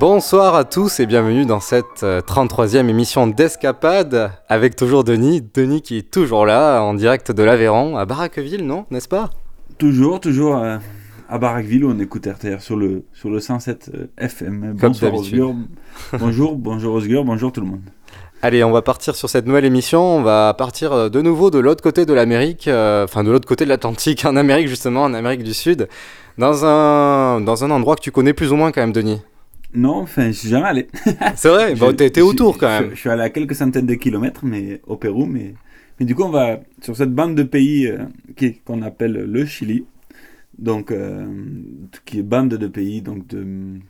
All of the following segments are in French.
Bonsoir à tous et bienvenue dans cette 33e émission d'Escapade avec toujours Denis. Denis qui est toujours là en direct de l'Aveyron à Barraqueville, non? N'est-ce pas? Toujours, toujours euh, à Barraqueville où on écoute RTR sur le, sur le 107 euh, FM. Bonsoir Osgur. bonjour, bonjour Osgur, bonjour tout le monde. Allez, on va partir sur cette nouvelle émission. On va partir euh, de nouveau de l'autre côté de l'Amérique, enfin de l'autre côté de l'Atlantique, en Amérique justement, en Amérique du Sud, dans un, dans un endroit que tu connais plus ou moins quand même, Denis? Non, enfin, je suis jamais allé. C'est vrai, bon, t'es autour quand même. Je, suis allé à quelques centaines de kilomètres, mais au Pérou, mais, mais du coup, on va sur cette bande de pays euh, qu'on appelle le Chili, donc euh, qui est bande de pays donc de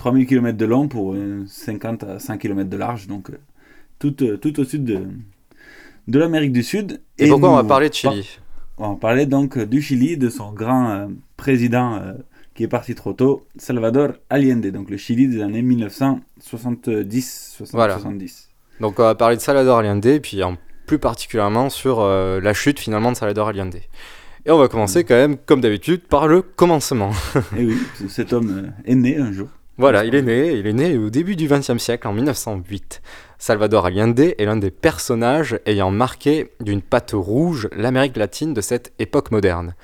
3000 km de long pour 50 à 100 km de large, donc euh, tout, euh, tout au sud de, de l'Amérique du Sud. Et, pourquoi on va parler de Chili? On va parler donc du Chili, de son grand euh, président qui est parti trop tôt, Salvador Allende, donc le Chili des années 1970. Voilà. 70. Donc on va parler de Salvador Allende, et puis en plus particulièrement sur euh, la chute finalement de Salvador Allende. Et on va commencer quand même, comme d'habitude, par le commencement. et oui, cet homme est né un jour. Voilà, il est né, il est né au début du XXe siècle, en 1908. Salvador Allende est l'un des personnages ayant marqué d'une patte rouge l'Amérique latine de cette époque moderne.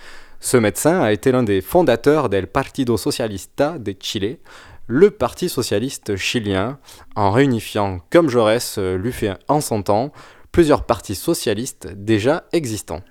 Ce médecin a été l'un des fondateurs del Partido Socialista de Chile, le parti socialiste chilien, en réunifiant, comme Jaurès l'eût fait en son temps, plusieurs partis socialistes déjà existants.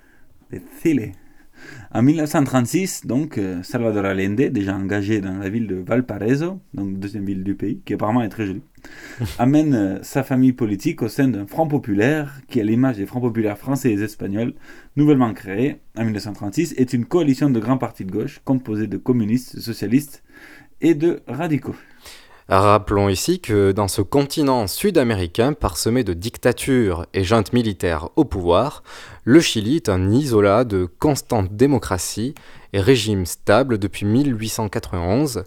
En 1936, donc, Salvador Allende, déjà engagé dans la ville de Valparaiso, donc deuxième ville du pays, qui apparemment est très jolie, amène sa famille politique au sein d'un Front populaire qui, à l'image des Fronts populaires français et espagnols, nouvellement créé en 1936, est une coalition de grands partis de gauche composée de communistes, socialistes et de radicaux. Rappelons ici que dans ce continent sud-américain parsemé de dictatures et juntes militaires au pouvoir, le Chili est un isolat de constante démocratie et régime stable depuis 1891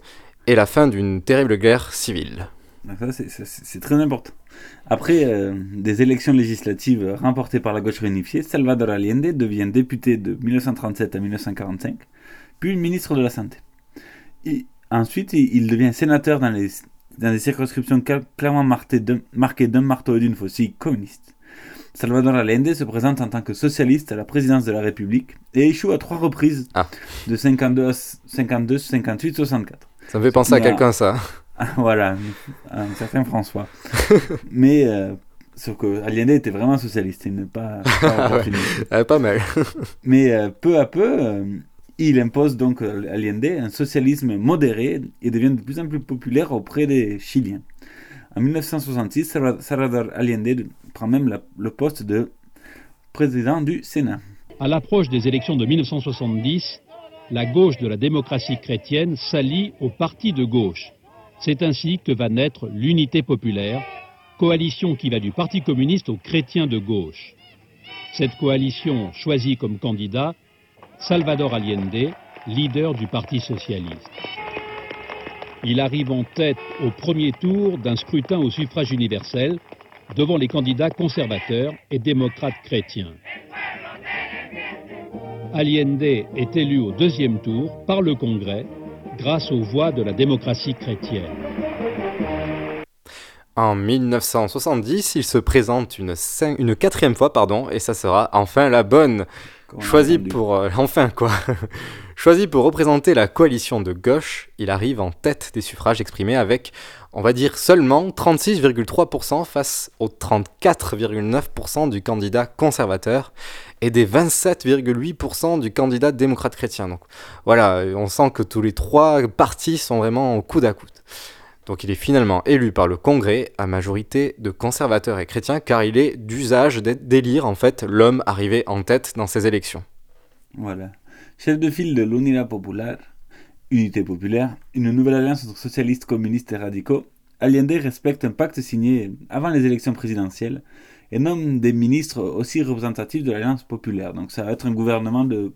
et la fin d'une terrible guerre civile. C'est très important. Après euh, des élections législatives remportées par la gauche réunifiée, Salvador Allende devient député de 1937 à 1945, puis ministre de la Santé. Ensuite, il devient sénateur dans des circonscriptions clairement marquées d'un marteau et d'une faucille communiste. Salvador Allende se présente en tant que socialiste à la présidence de la République et échoue à trois reprises ah. de 52, 52, 58, 64. Ça me fait penser à quelqu'un, ça. voilà, un certain François. Mais euh, sauf que Allende était vraiment socialiste, il n'est pas pas, ouais. pas mal. Mais euh, peu à peu, euh, il impose donc à Allende un socialisme modéré et devient de plus en plus populaire auprès des Chiliens. En 1966, Salvador Allende prend même le poste de président du Sénat. À l'approche des élections de 1970, la gauche de la démocratie chrétienne s'allie au parti de gauche. C'est ainsi que va naître l'Unité populaire, coalition qui va du Parti communiste aux chrétiens de gauche. Cette coalition choisit comme candidat Salvador Allende, leader du Parti socialiste. Il arrive en tête au premier tour d'un scrutin au suffrage universel devant les candidats conservateurs et démocrates chrétiens. Allende est élu au deuxième tour par le Congrès grâce aux voix de la démocratie chrétienne. En 1970, il se présente une, quatrième fois, pardon, et ça sera enfin la bonne. Choisi pour euh, enfin quoi, Choisi pour représenter la coalition de gauche, il arrive en tête des suffrages exprimés avec, on va dire, seulement 36,3% face aux 34,9% du candidat conservateur et des 27,8% du candidat démocrate chrétien. Donc voilà, on sent que tous les trois partis sont vraiment au coude à coude. Donc il est finalement élu par le Congrès à majorité de conservateurs et chrétiens car il est d'usage d'élire en fait l'homme arrivé en tête dans ces élections. Voilà. Chef de file de l'Unidad Popular, Unité populaire, une nouvelle alliance entre socialistes, communistes et radicaux, Allende respecte un pacte signé avant les élections présidentielles et nomme des ministres aussi représentatifs de l'Alliance populaire. Donc ça va être un gouvernement de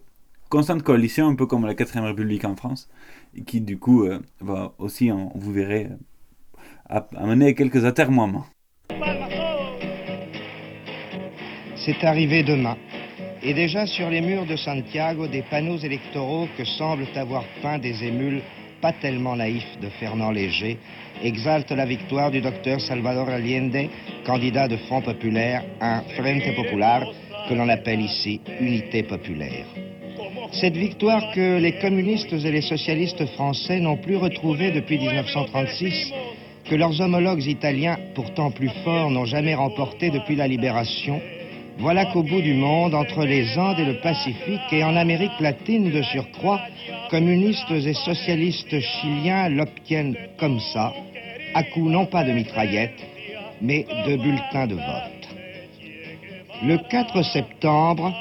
constante coalition, un peu comme la 4ème République en France, qui du coup euh, va aussi, vous verrez, euh, amener quelques atermoiements. C'est arrivé demain. Et déjà sur les murs de Santiago, des panneaux électoraux que semblent avoir peint des émules pas tellement naïfs de Fernand Léger exaltent la victoire du docteur Salvador Allende, candidat de Front Populaire, un Frente Popular que l'on appelle ici Unité Populaire. Cette victoire que les communistes et les socialistes français n'ont plus retrouvée depuis 1936, que leurs homologues italiens, pourtant plus forts, n'ont jamais remportée depuis la libération, voilà qu'au bout du monde, entre les Andes et le Pacifique, et en Amérique latine de surcroît, communistes et socialistes chiliens l'obtiennent comme ça, à coup non pas de mitraillettes, mais de bulletins de vote. Le 4 septembre,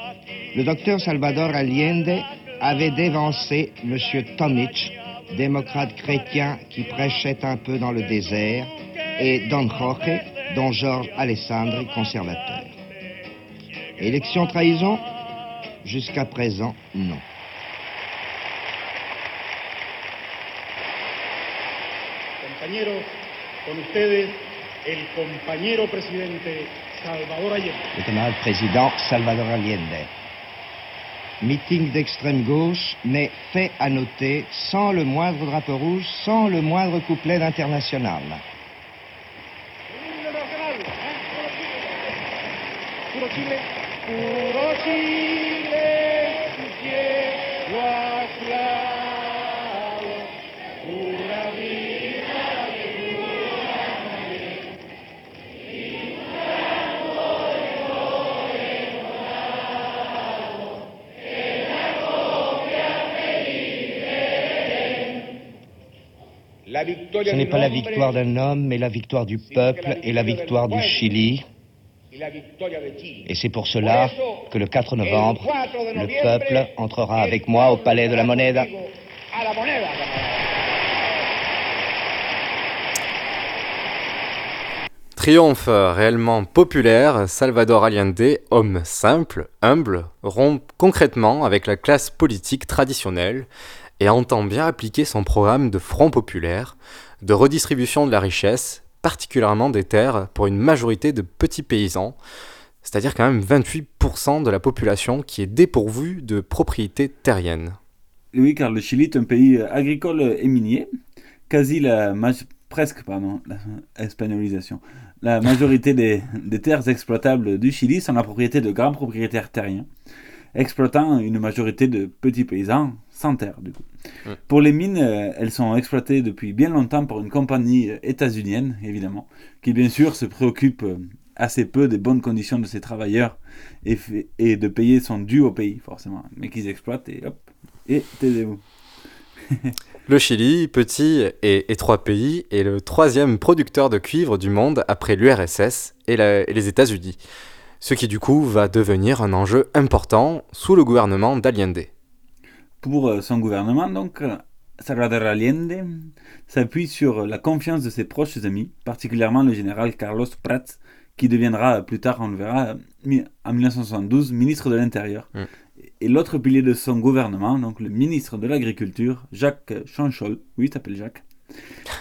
le docteur Salvador Allende avait dévancé M. Tomic, démocrate chrétien qui prêchait un peu dans le désert, et Don Jorge, Don Georges Alessandri, conservateur. Élection trahison Jusqu'à présent, non. Compañeros, con ustedes, el compañero presidente Salvador Allende. Le camarade président Salvador Allende meeting d'extrême gauche, mais fait à noter sans le moindre drapeau rouge, sans le moindre couplet d'international. Ce n'est pas la victoire d'un homme, mais la victoire du peuple et la victoire du Chili. Et c'est pour cela que le 4 novembre, le peuple entrera avec moi au palais de la Moneda. Triomphe réellement populaire, Salvador Allende, homme simple, humble, rompt concrètement avec la classe politique traditionnelle et entend bien appliquer son programme de front populaire, de redistribution de la richesse, particulièrement des terres pour une majorité de petits paysans, c'est-à-dire quand même 28% de la population qui est dépourvue de propriété terrienne. Oui, car le Chili est un pays agricole et minier. Quasi la presque, pardon, la espagnolisation. La majorité des, terres exploitables du Chili sont la propriété de grands propriétaires terriens, exploitant une majorité de petits paysans sans terre, du coup. Pour les mines, euh, elles sont exploitées depuis bien longtemps par une compagnie euh, états-unienne, évidemment, qui bien sûr se préoccupe euh, assez peu des bonnes conditions de ses travailleurs et, et de payer son dû au pays, forcément. Mais qu'ils exploitent et hop, et taisez-vous. le Chili, petit et étroit pays, est le troisième producteur de cuivre du monde après l'URSS et, et les États-Unis. Ce qui du coup va devenir un enjeu important sous le gouvernement d'Allende pour euh, son gouvernement, donc, euh, Salvador Allende s'appuie sur la confiance de ses proches amis, particulièrement le général Carlos Prats, qui deviendra plus tard, on le verra, en 1972, ministre de l'Intérieur. Mm. Et l'autre pilier de son gouvernement, donc le ministre de l'Agriculture, Jacques Chanchol, oui, il s'appelle Jacques,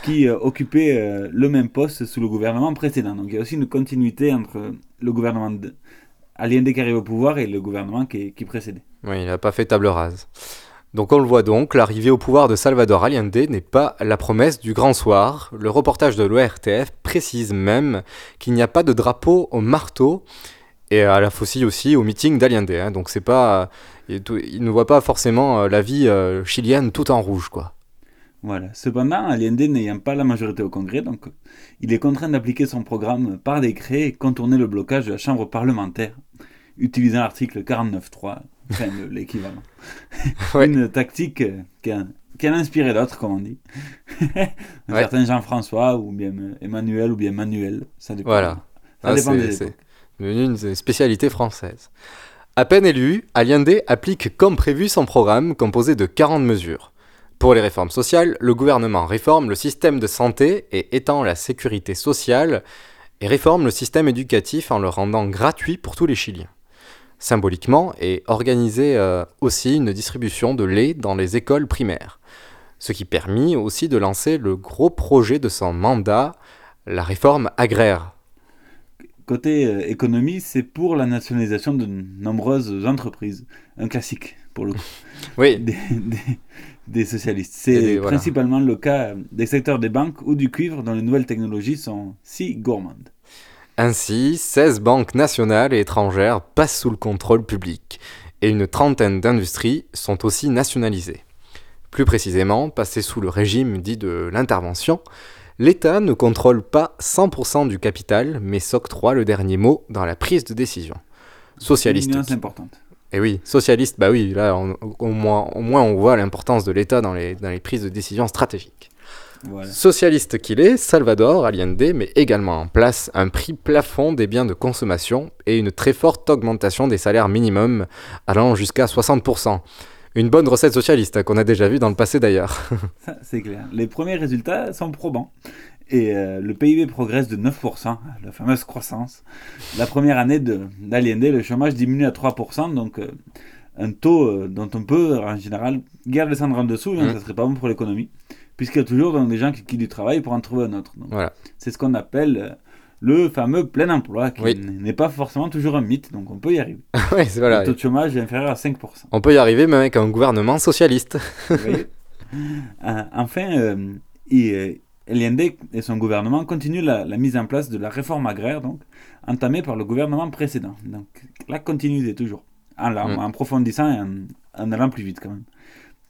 qui euh, occupait le même poste sous le gouvernement précédent. Donc il y a aussi une continuité entre le gouvernement de Allende qui arrive au pouvoir et le gouvernement qui, qui précédait. Oui, il n'a pas fait table rase. Donc on le voit donc, l'arrivée au pouvoir de Salvador Allende n'est pas la promesse du grand soir. Le reportage de l'ORTF précise même qu'il n'y a pas de drapeau au marteau et à la faucille aussi au meeting d'Allende. Hein. Donc c'est pas, il ne voit pas forcément euh, la vie euh, chilienne tout en rouge, quoi. Voilà. Cependant, Allende n'ayant pas la majorité au Congrès, donc il est contraint d'appliquer son programme par décret et contourner le blocage de la Chambre parlementaire, utilisant l'article 49.3, enfin le- l'équivalent. Une tactique qui a, qui a inspiré d'autres, comme on dit. Un Ouais. certain Jean-François, ou bien Emmanuel, ou bien Manuel, ça dépend. Voilà. Ça Ah, dépend c'est- des époques. une spécialité française. À peine élu, Allende applique comme prévu son programme composé de 40 mesures. Pour les réformes sociales, le gouvernement réforme le système de santé et étend la sécurité sociale et réforme le système éducatif en le rendant gratuit pour tous les Chiliens. Symboliquement est organisée euh, aussi une distribution de lait dans les écoles primaires, ce qui permit aussi de lancer le gros projet de son mandat, la réforme agraire. Côté euh, économie, c'est pour la nationalisation de nombreuses entreprises. Un classique, pour le coup. Oui. Des, des- des socialistes. C'est voilà. principalement le cas des secteurs des banques ou du cuivre dont les nouvelles technologies sont si gourmandes. Ainsi, 16 banques nationales et étrangères passent sous le contrôle public, et une trentaine d'industries sont aussi nationalisées. Plus précisément, passées sous le régime dit de l'intervention, l'État ne contrôle pas 100% du capital, mais s'octroie le dernier mot dans la prise de décision. Socialiste. Une importante. Et oui, socialiste, bah oui, là, on- au, moins, au moins on voit l'importance de l'État dans les, dans les prises de décision stratégiques. Voilà. Socialiste qu'il est, Salvador Allende met également en place un prix plafond des biens de consommation et une très forte augmentation des salaires minimums allant jusqu'à 60%. Une bonne recette socialiste hein, qu'on a déjà vue dans le passé d'ailleurs. C'est clair. Les premiers résultats sont probants. Et euh, le PIB progresse de 9%, la fameuse croissance. La première année de- d'Allende, le chômage diminue à 3%, donc euh, un taux euh, dont on peut en général guère descendre en dessous, donc Mm. ça serait pas bon pour l'économie, puisqu'il y a toujours donc, des gens qui quittent du travail pour en trouver un autre. Voilà. C'est ce qu'on appelle le fameux plein emploi, qui Oui. n'est pas forcément toujours un mythe, donc on peut y arriver. Ouais, c'est- voilà. Le taux de chômage est inférieur à 5%. On peut y arriver même avec un gouvernement socialiste. Enfin, il, Allende et son gouvernement continuent la, la mise en place de la réforme agraire, donc, entamée par le gouvernement précédent. Donc, la continuité toujours, en, Mm. en approfondissant et en, en allant plus vite quand même.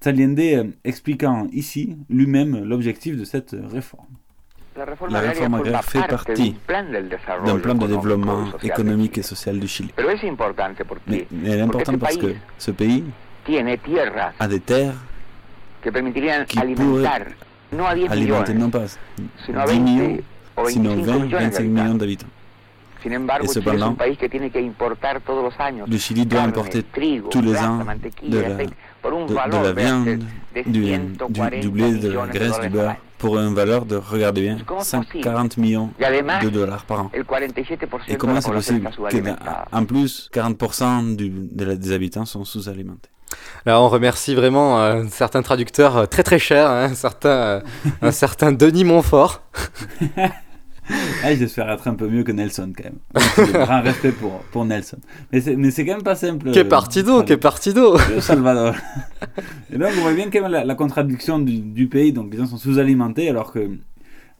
Allende euh, expliquant ici lui-même l'objectif de cette réforme. La réforme agraire fait partie d'un plan de développement économique et social du Chili. Mais, mais elle est importante parce que ce pays a des terres qui pourraient non pas 10 millions, sinon 20, 25 millions d'habitants. Et cependant, le Chili doit importer tous les ans de la, de, de la viande, du, du, du blé, de la graisse, du beurre, pour une valeur de, regardez bien, 140 millions de dollars par an. Et comment c'est possible qu'en plus, 40% du, de la, des habitants sont sous-alimentés? Là, on remercie vraiment euh, certains traducteurs euh, très très chers, hein, un, certain, euh, un certain Denis Montfort. ah, J'espère être un peu mieux que Nelson quand même. Grand respect pour, pour Nelson. Mais c'est, quand même pas simple. Que partido, que partido Le Salvador. Et donc on voit bien quand même la, la contradiction du, du, pays. Donc les gens sont sous-alimentés alors que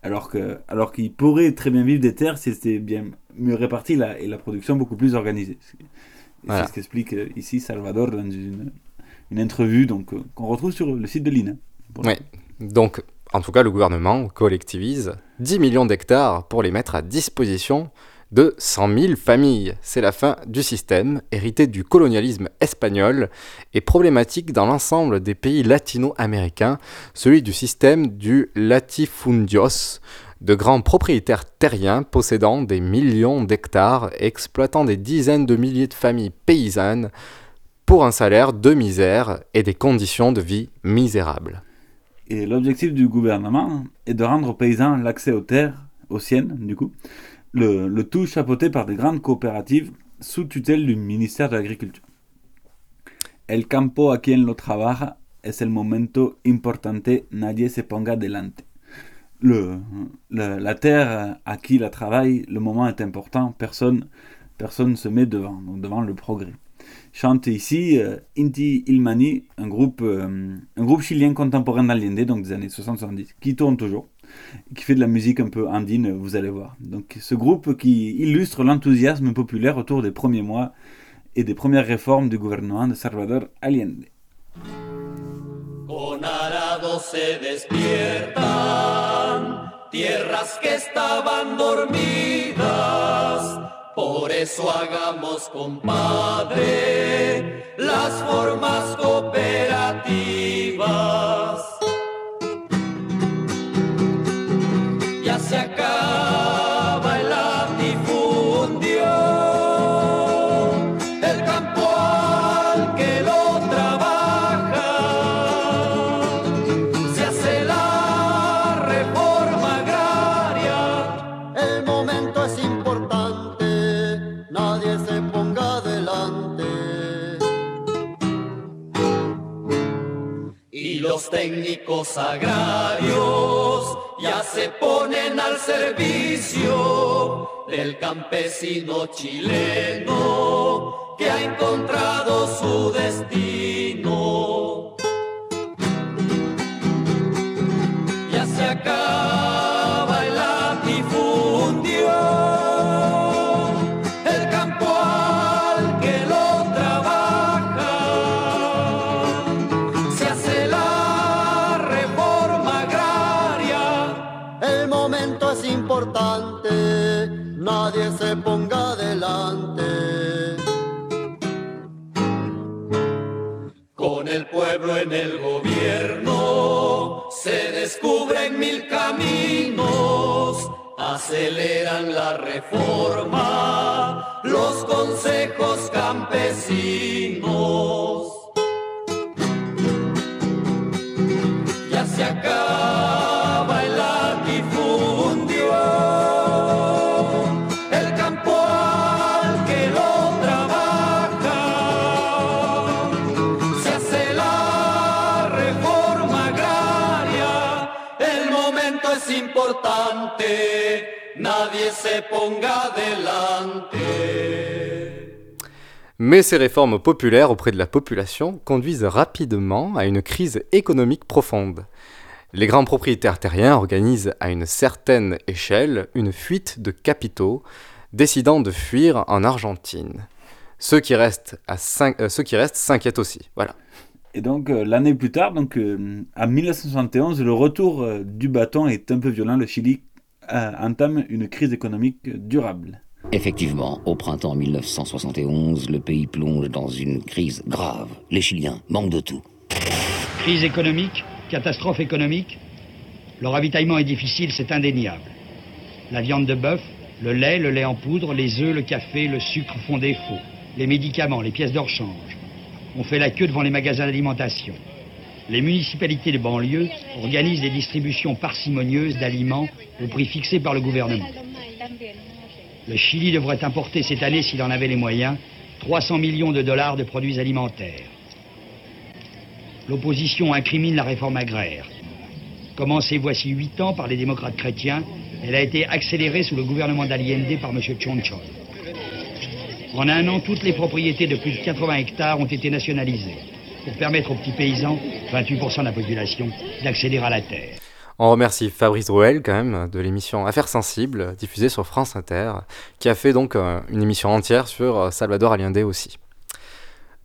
alors que alors qu'ils pourraient très bien vivre des terres si c'était bien mieux réparti la, et la production beaucoup plus organisée. Voilà. C'est ce qu'explique euh, ici Salvador dans une, une entrevue donc, euh, qu'on retrouve sur le site de l'INA. Oui, donc en tout cas le gouvernement collectivise 10 millions d'hectares pour les mettre à disposition de 100 000 familles. C'est la fin du système hérité du colonialisme espagnol et problématique dans l'ensemble des pays latino-américains, celui du système du latifundios, de grands propriétaires terriens possédant des millions d'hectares exploitant des dizaines de milliers de familles paysannes pour un salaire de misère et des conditions de vie misérables. Et l'objectif du gouvernement est de rendre aux paysans l'accès aux terres, aux siennes du coup, le, le, tout chapeauté par des grandes coopératives sous tutelle du ministère de l'Agriculture. El campo a quien lo trabaja es el momento importante, nadie se ponga delante. La terre à qui la travaille, le moment est important, personne personne se met devant, donc devant le progrès. Chante ici euh, Inti Ilmani, un groupe, euh, un groupe chilien contemporain d'Allende, donc des années 60-70, qui tourne toujours, qui fait de la musique un peu andine, vous allez voir. Donc ce groupe qui illustre l'enthousiasme populaire autour des premiers mois et des premières réformes du gouvernement de Salvador Allende. Con se despiertan tierras que estaban dormidas. Por eso hagamos, compadre, las formas cooperativas. Técnicos agrarios ya se ponen al servicio del campesino chileno que ha encontrado su destino. En el gobierno se descubren mil caminos, aceleran la reforma los consejos campesinos. Se ponga adelante. Mais ces réformes populaires auprès de la population conduisent rapidement à une crise économique profonde. Les grands propriétaires terriens organisent à une certaine échelle une fuite de capitaux, décidant de fuir en Argentine. Ceux qui restent, euh, ceux qui restent s'inquiètent aussi. Voilà. Et donc, euh, l'année plus tard, donc, euh, en 1971, le retour euh, du bâton est un peu violent. Le Chili entame une crise économique durable. Effectivement, au printemps 1971, le pays plonge dans une crise grave. Les Chiliens manquent de tout. Crise économique, catastrophe économique. Le ravitaillement est difficile, c'est indéniable. La viande de bœuf, le lait, le lait en poudre, les œufs, le café, le sucre font défaut. Les médicaments, les pièces de rechange. On fait la queue devant les magasins d'alimentation. Les municipalités de banlieue organisent des distributions parcimonieuses d'aliments au prix fixé par le gouvernement. Le Chili devrait importer cette année, s'il en avait les moyens, 300 millions de dollars de produits alimentaires. L'opposition incrimine la réforme agraire. Commencée voici huit ans par les démocrates chrétiens, elle a été accélérée sous le gouvernement d'Allende par M. Chonchon. En un an, toutes les propriétés de plus de 80 hectares ont été nationalisées pour permettre aux petits paysans, 28% de la population, d'accéder à la terre. On remercie Fabrice Drouel quand même de l'émission Affaires sensibles diffusée sur France Inter, qui a fait donc euh, une émission entière sur euh, Salvador Allende aussi.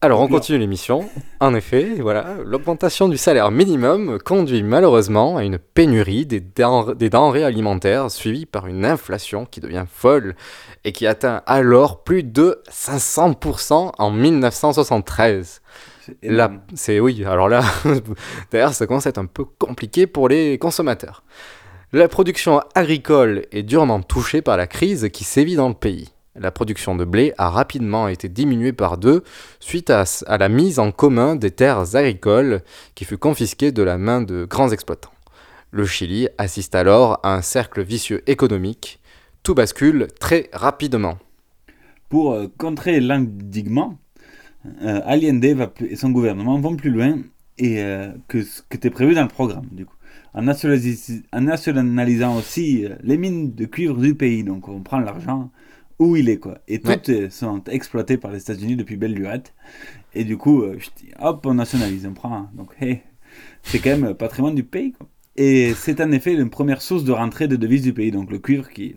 Alors on continue l'émission. En effet, voilà, l'augmentation du salaire minimum conduit malheureusement à une pénurie des, denr- des denrées alimentaires suivie par une inflation qui devient folle et qui atteint alors plus de 500% en 1973. Là, c'est oui. Alors là, d'ailleurs, ça commence à être un peu compliqué pour les consommateurs. La production agricole est durement touchée par la crise qui sévit dans le pays. La production de blé a rapidement été diminuée par deux suite à, la mise en commun des terres agricoles qui fut confisquée de la main de grands exploitants. Le Chili assiste alors à un cercle vicieux économique. Tout bascule très rapidement. Pour euh, contrer l'endiguement, euh, Allende va plus- et son gouvernement vont plus loin et, euh, que ce qui était prévu dans le programme. Du coup. En, nationalis- en nationalisant aussi euh, les mines de cuivre du pays. Donc on prend l'argent où il est. quoi. Et toutes euh, sont exploitées par les États-Unis depuis belle lurette. Et du coup, euh, chut, hop, on nationalise, on prend. Donc hey, c'est quand même patrimoine du pays. quoi. Et c'est en effet une première source de rentrée de devises du pays. Donc le cuivre qui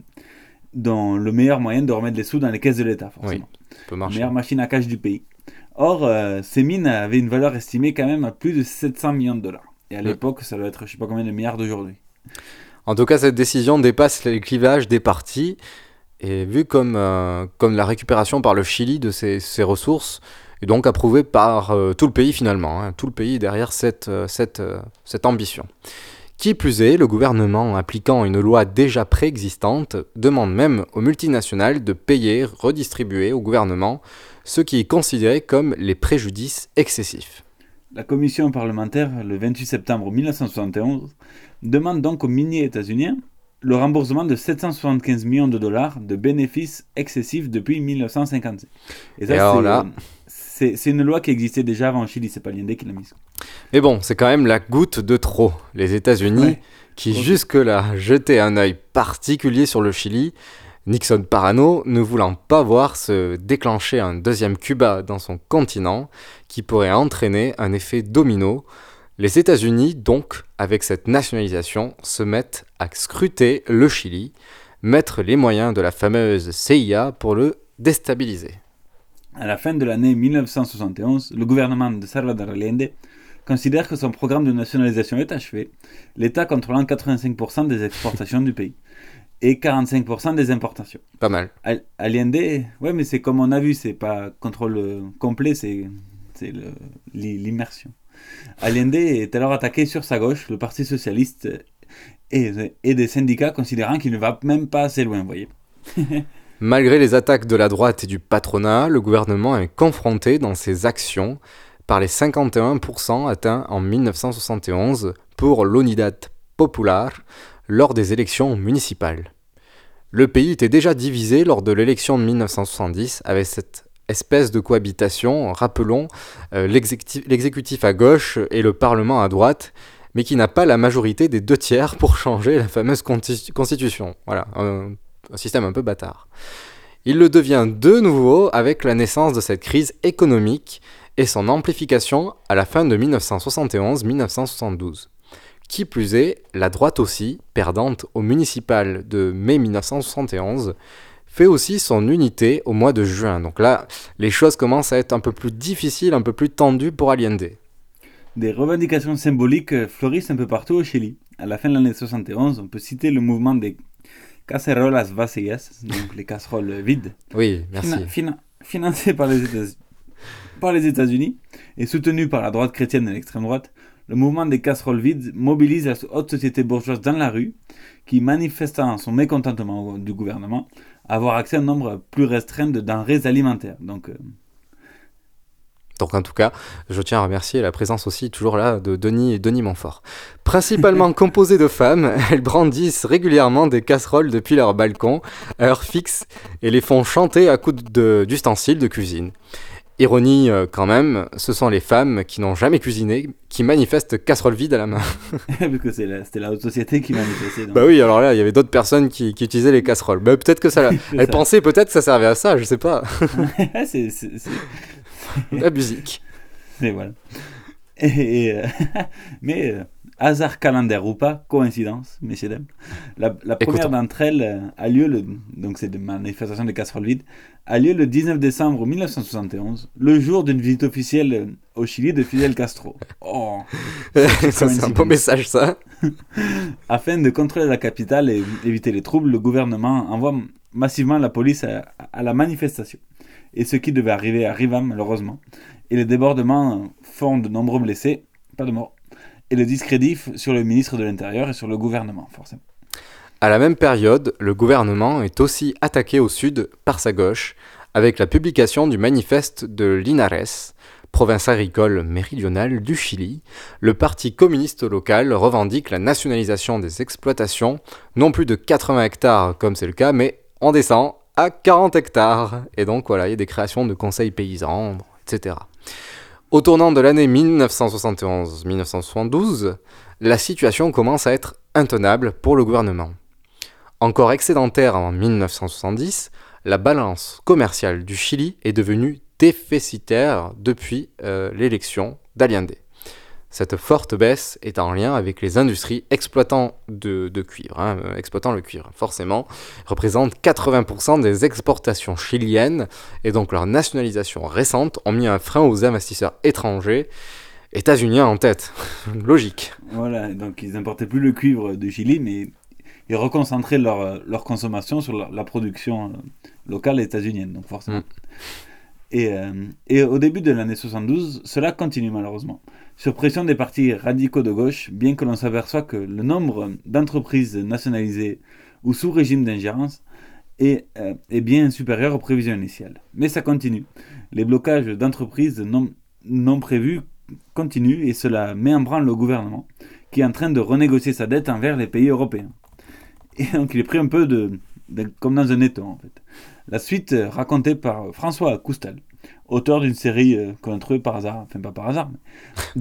dont le meilleur moyen de remettre les sous dans les caisses de l'État, forcément. Oui, La meilleure machine à cash du pays. Or, euh, ces mines avaient une valeur estimée quand même à plus de 700 millions de dollars. Et à l'époque, ça doit être je sais pas combien de milliards d'aujourd'hui. En tout cas, cette décision dépasse les clivages des partis et vu comme, euh, comme la récupération par le Chili de ses, ressources, est donc approuvée par euh, tout le pays finalement, hein. tout le pays derrière cette, cette, cette ambition. Qui plus est, le gouvernement, appliquant une loi déjà préexistante, demande même aux multinationales de payer, redistribuer au gouvernement ce qui est considéré comme les préjudices excessifs. La commission parlementaire, le 28 septembre 1971, demande donc aux miniers états-uniens le remboursement de 775 millions de dollars de bénéfices excessifs depuis 1955. Et ça, c'est une loi qui existait déjà avant Chili, c'est pas l'IND qui l'a mise. Mais bon, c'est quand même la goutte de trop. Les États-Unis, qui jusque-là jetaient un œil particulier sur le Chili, Nixon parano, ne voulant pas voir se déclencher un deuxième Cuba dans son continent qui pourrait entraîner un effet domino, les États-Unis, donc, avec cette nationalisation, se mettent à scruter le Chili, mettre les moyens de la fameuse CIA pour le déstabiliser. À la fin de l'année 1971, le gouvernement de Salvador Allende considère que son programme de nationalisation est achevé, l'État contrôlant 85% des exportations du pays et 45% des importations. Pas mal. Allende, ouais, mais c'est comme on a vu, c'est pas contrôle euh, complet, c'est l'immersion. Allende est alors attaqué sur sa gauche, le Parti socialiste et, et des syndicats considérant qu'il ne va même pas assez loin, vous voyez. Malgré les attaques de la droite et du patronat, le gouvernement est confronté dans ses actions par les 51% atteints en 1971 pour l'Unidad Popular, lors des élections municipales. Le pays était déjà divisé lors de l'élection de 1970 avec cette espèce de cohabitation, rappelons, euh, l'exécutif à gauche et le Parlement à droite, mais qui n'a pas la majorité des deux tiers pour changer la fameuse constitution. Voilà, un, un système un peu bâtard. Il le devient de nouveau avec la naissance de cette crise économique et son amplification à la fin de 1971-1972. Qui plus est, la droite aussi, perdante au municipal de mai 1971, fait aussi son unité au mois de juin. Donc là, les choses commencent à être un peu plus difficiles, un peu plus tendues pour Allende. Des revendications symboliques fleurissent un peu partout au Chili. À la fin de l'année 71, on peut citer le mouvement des cacerolas vacías, donc les casseroles vides. Oui, merci. financé par les États-Unis et soutenu par la droite chrétienne et l'extrême droite, le mouvement des casseroles vides mobilise la haute société bourgeoise dans la rue, qui, manifestant son mécontentement du gouvernement, à avoir accès à un nombre plus restreint de denrées alimentaires. Donc, euh, donc en tout cas, je tiens à remercier la présence aussi toujours là de Denis et Denis Montfort. Principalement composées de femmes, elles brandissent régulièrement des casseroles depuis leur balcon, à heure fixe, et les font chanter à coups d'ustensiles de cuisine. Ironie euh, quand même, ce sont les femmes qui n'ont jamais cuisiné qui manifestent casserole vide à la main. Parce que c'était la haute société qui manifestait. Bah oui, alors là, il y avait d'autres personnes qui, utilisaient les casseroles. Bah, peut-être que ça. elles pensaient peut-être que ça servait à ça, je sais pas. c'est la musique. Et voilà. Et, euh, mais euh, hasard calendaire ou pas, coïncidence, messieurs dames. La, la première d'entre elles a lieu le donc c'est manifestation de casseroles vides a lieu le 19 décembre 1971, le jour d'une visite officielle au Chili de Fidel Castro. Oh, c'est un beau message ça. Afin de contrôler la capitale et éviter les troubles, le gouvernement envoie massivement la police à, la manifestation. Et ce qui devait arriver arriva malheureusement. Et les débordements font de nombreux blessés, pas de morts. Et le discrédit sur le ministre de l'Intérieur et sur le gouvernement, forcément. À la même période, le gouvernement est aussi attaqué au sud par sa gauche, avec la publication du manifeste de Linares, province agricole méridionale du Chili. Le parti communiste local revendique la nationalisation des exploitations, non plus de 80 hectares comme c'est le cas, mais en descend à 40 hectares. Et donc voilà, il y a des créations de conseils paysans, etc. Au tournant de l'année 1971-1972, la situation commence à être intenable pour le gouvernement. Encore excédentaire en 1970, la balance commerciale du Chili est devenue déficitaire depuis euh, l'élection d'Allende. Cette forte baisse est en lien avec les industries exploitant de, cuivre, hein, euh, exploitant le cuivre, forcément, représentent 80% des exportations chiliennes et donc leur nationalisation récente ont mis un frein aux investisseurs étrangers, états-uniens en tête. Logique. Voilà, donc ils n'importaient plus le cuivre de Chili, mais ils reconcentraient leur, leur consommation sur la, production euh, locale états-unienne, donc forcément. Mm. Et, euh, et, au début de l'année 72, cela continue malheureusement. Sur pression des partis radicaux de gauche, bien que l'on s'aperçoit que le nombre d'entreprises nationalisées ou sous régime d'ingérence est, euh, est, bien supérieur aux prévisions initiales. Mais ça continue. Les blocages d'entreprises non, non prévus continuent et cela met en branle le gouvernement qui est en train de renégocier sa dette envers les pays européens. Et donc il est pris un peu de, comme dans un étau en fait. La suite euh, racontée par François Coustal, auteur d'une série euh, qu'on a trouvée par hasard, enfin pas par hasard, mais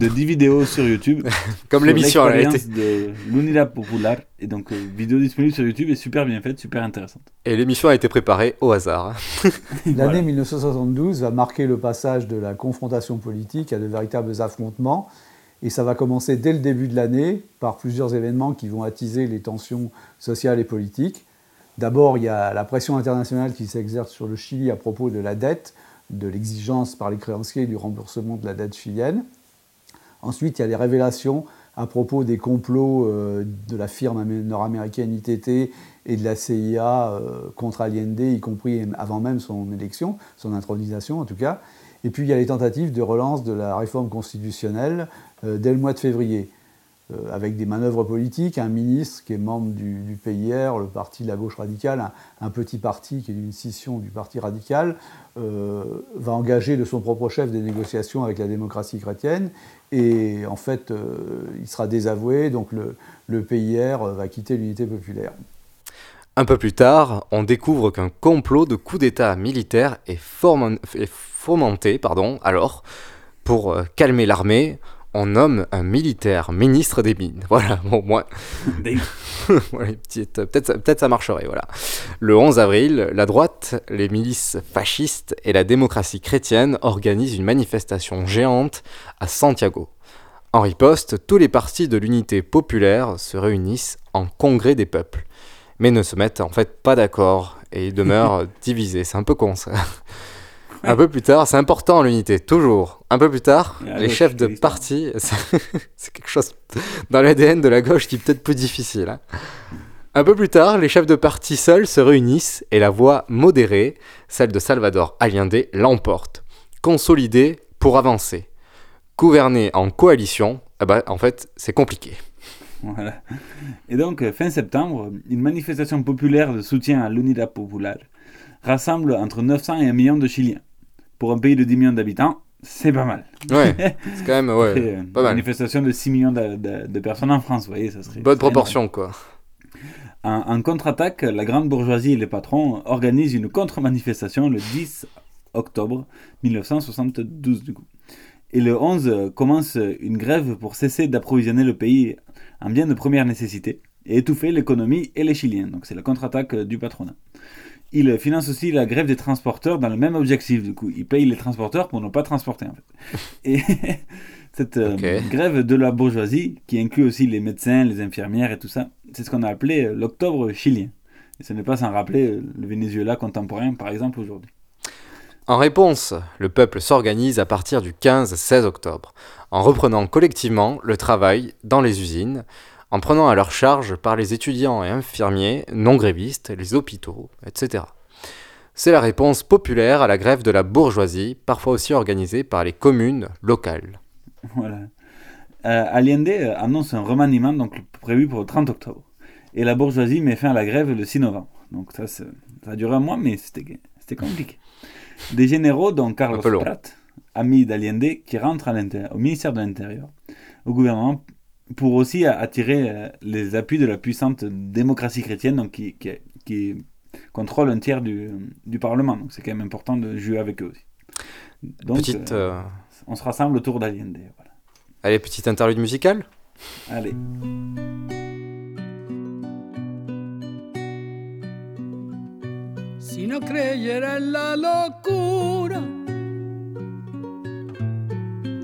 de 10 vidéos sur YouTube. comme l'émission a été. de l'Unidad Popular. Et donc, euh, vidéo disponible sur YouTube est super bien faite, super intéressante. Et l'émission a été préparée au hasard. L'année 1972 va marquer le passage de la confrontation politique à de véritables affrontements. Et ça va commencer dès le début de l'année par plusieurs événements qui vont attiser les tensions sociales et politiques. D'abord, il y a la pression internationale qui s'exerce sur le Chili à propos de la dette, de l'exigence par les créanciers du remboursement de la dette chilienne. Ensuite, il y a les révélations à propos des complots euh, de la firme nord-américaine ITT et de la CIA euh, contre Allende, y compris avant même son élection, son intronisation en tout cas. Et puis il y a les tentatives de relance de la réforme constitutionnelle euh, dès le mois de février, avec des manœuvres politiques, un ministre qui est membre du, PIR, le parti de la gauche radicale, un, petit parti qui est une scission du parti radical, euh, va engager de son propre chef des négociations avec la démocratie chrétienne, et en fait il sera désavoué, donc le, PIR va quitter l'unité populaire. Un peu plus tard, on découvre qu'un complot de coup d'État militaire est, fomenté pardon, alors, pour calmer l'armée, on nomme un militaire ministre des mines. Voilà, bon, moi. peut-être, ça marcherait, voilà. Le 11 avril, la droite, les milices fascistes et la démocratie chrétienne organisent une manifestation géante à Santiago. En riposte, tous les partis de l'unité populaire se réunissent en congrès des peuples, mais ne se mettent en fait pas d'accord et ils demeurent divisés. C'est un peu con ça. Un peu plus tard, c'est important l'unité, toujours. Un peu plus tard, les chefs de parti, c'est quelque chose dans l'ADN de la gauche qui est peut-être plus difficile. Hein. Un peu plus tard, les chefs de parti seuls se réunissent et la voix modérée, celle de Salvador Allende, l'emporte. Consolider pour avancer. Gouverner en coalition, eh ben, en fait, c'est compliqué. Voilà. Et donc, fin septembre, une manifestation populaire de soutien à l'Unidad Popular rassemble entre 900 et 1 million de Chiliens pour un pays de 10 millions d'habitants, c'est pas mal. Ouais, c'est quand même ouais, pas mal. Une manifestation de 6 millions de, personnes en France, vous voyez, ça serait. Bonne proportion, quoi. En, contre-attaque, la grande bourgeoisie et les patrons organisent une contre-manifestation le 10 octobre 1972, du coup. Et le 11 commence une grève pour cesser d'approvisionner le pays en biens de première nécessité et étouffer l'économie et les Chiliens. Donc c'est la contre-attaque du patronat il finance aussi la grève des transporteurs dans le même objectif. Du coup, il paye les transporteurs pour ne pas transporter. En fait. Et cette euh, grève de la bourgeoisie, qui inclut aussi les médecins, les infirmières et tout ça, c'est ce qu'on a appelé euh, l'octobre chilien. Et ce n'est pas sans rappeler euh, le Venezuela contemporain, par exemple, aujourd'hui. En réponse, le peuple s'organise à partir du 15-16 octobre, en reprenant collectivement le travail dans les usines, en prenant à leur charge par les étudiants et infirmiers non grévistes, les hôpitaux, etc. C'est la réponse populaire à la grève de la bourgeoisie, parfois aussi organisée par les communes locales. Voilà. Euh, Allende annonce un remaniement donc, prévu pour le 30 octobre. Et la bourgeoisie met fin à la grève le 6 novembre. Donc ça, ça a duré un mois, mais c'était compliqué. Des généraux, dont Carlos Prat, ami d'Allende, qui rentrent au ministère de l'Intérieur, au gouvernement pour aussi attirer euh, les appuis de la puissante démocratie chrétienne donc qui, qui, contrôle un tiers du, du Parlement. Donc c'est quand même important de jouer avec eux aussi. Donc petite, euh, euh, on se rassemble autour d'Allende. Voilà. Allez, petite interlude musicale Allez. Si no creyera en la locura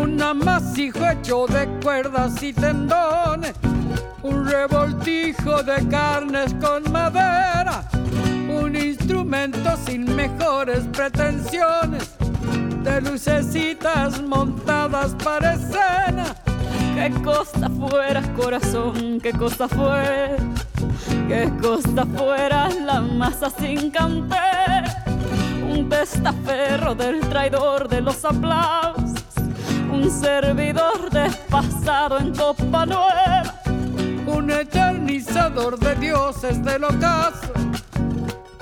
un amasijo hecho de cuerdas y tendones. Un revoltijo de carnes con madera, un instrumento sin mejores pretensiones, de lucecitas montadas para escena. Qué cosa fuera, corazón, qué cosa fuera, qué cosa fuera la masa sin canter, un testaferro del traidor de los aplausos, un servidor despasado en copa nueva un eternizador de dioses del ocaso,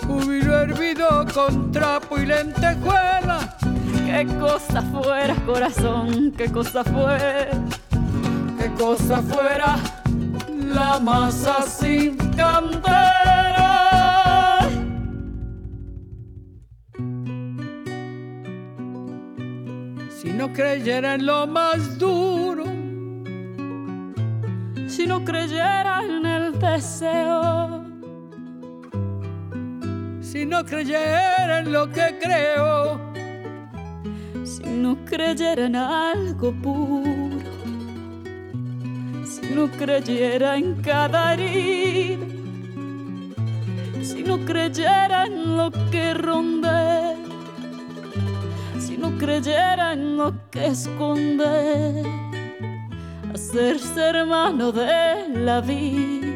júbilo hervido con trapo y lentejuela. Qué cosa fuera, corazón, qué cosa fuera, qué cosa fuera la masa sin cantera. Si no creyera en lo más duro, si no creyera en el deseo. Si no creyera en lo que creo. Si no creyera en algo puro. Si no creyera en cada herida. Si no creyera en lo que ronde. No creyera en lo que esconde hacerse hermano de la vida.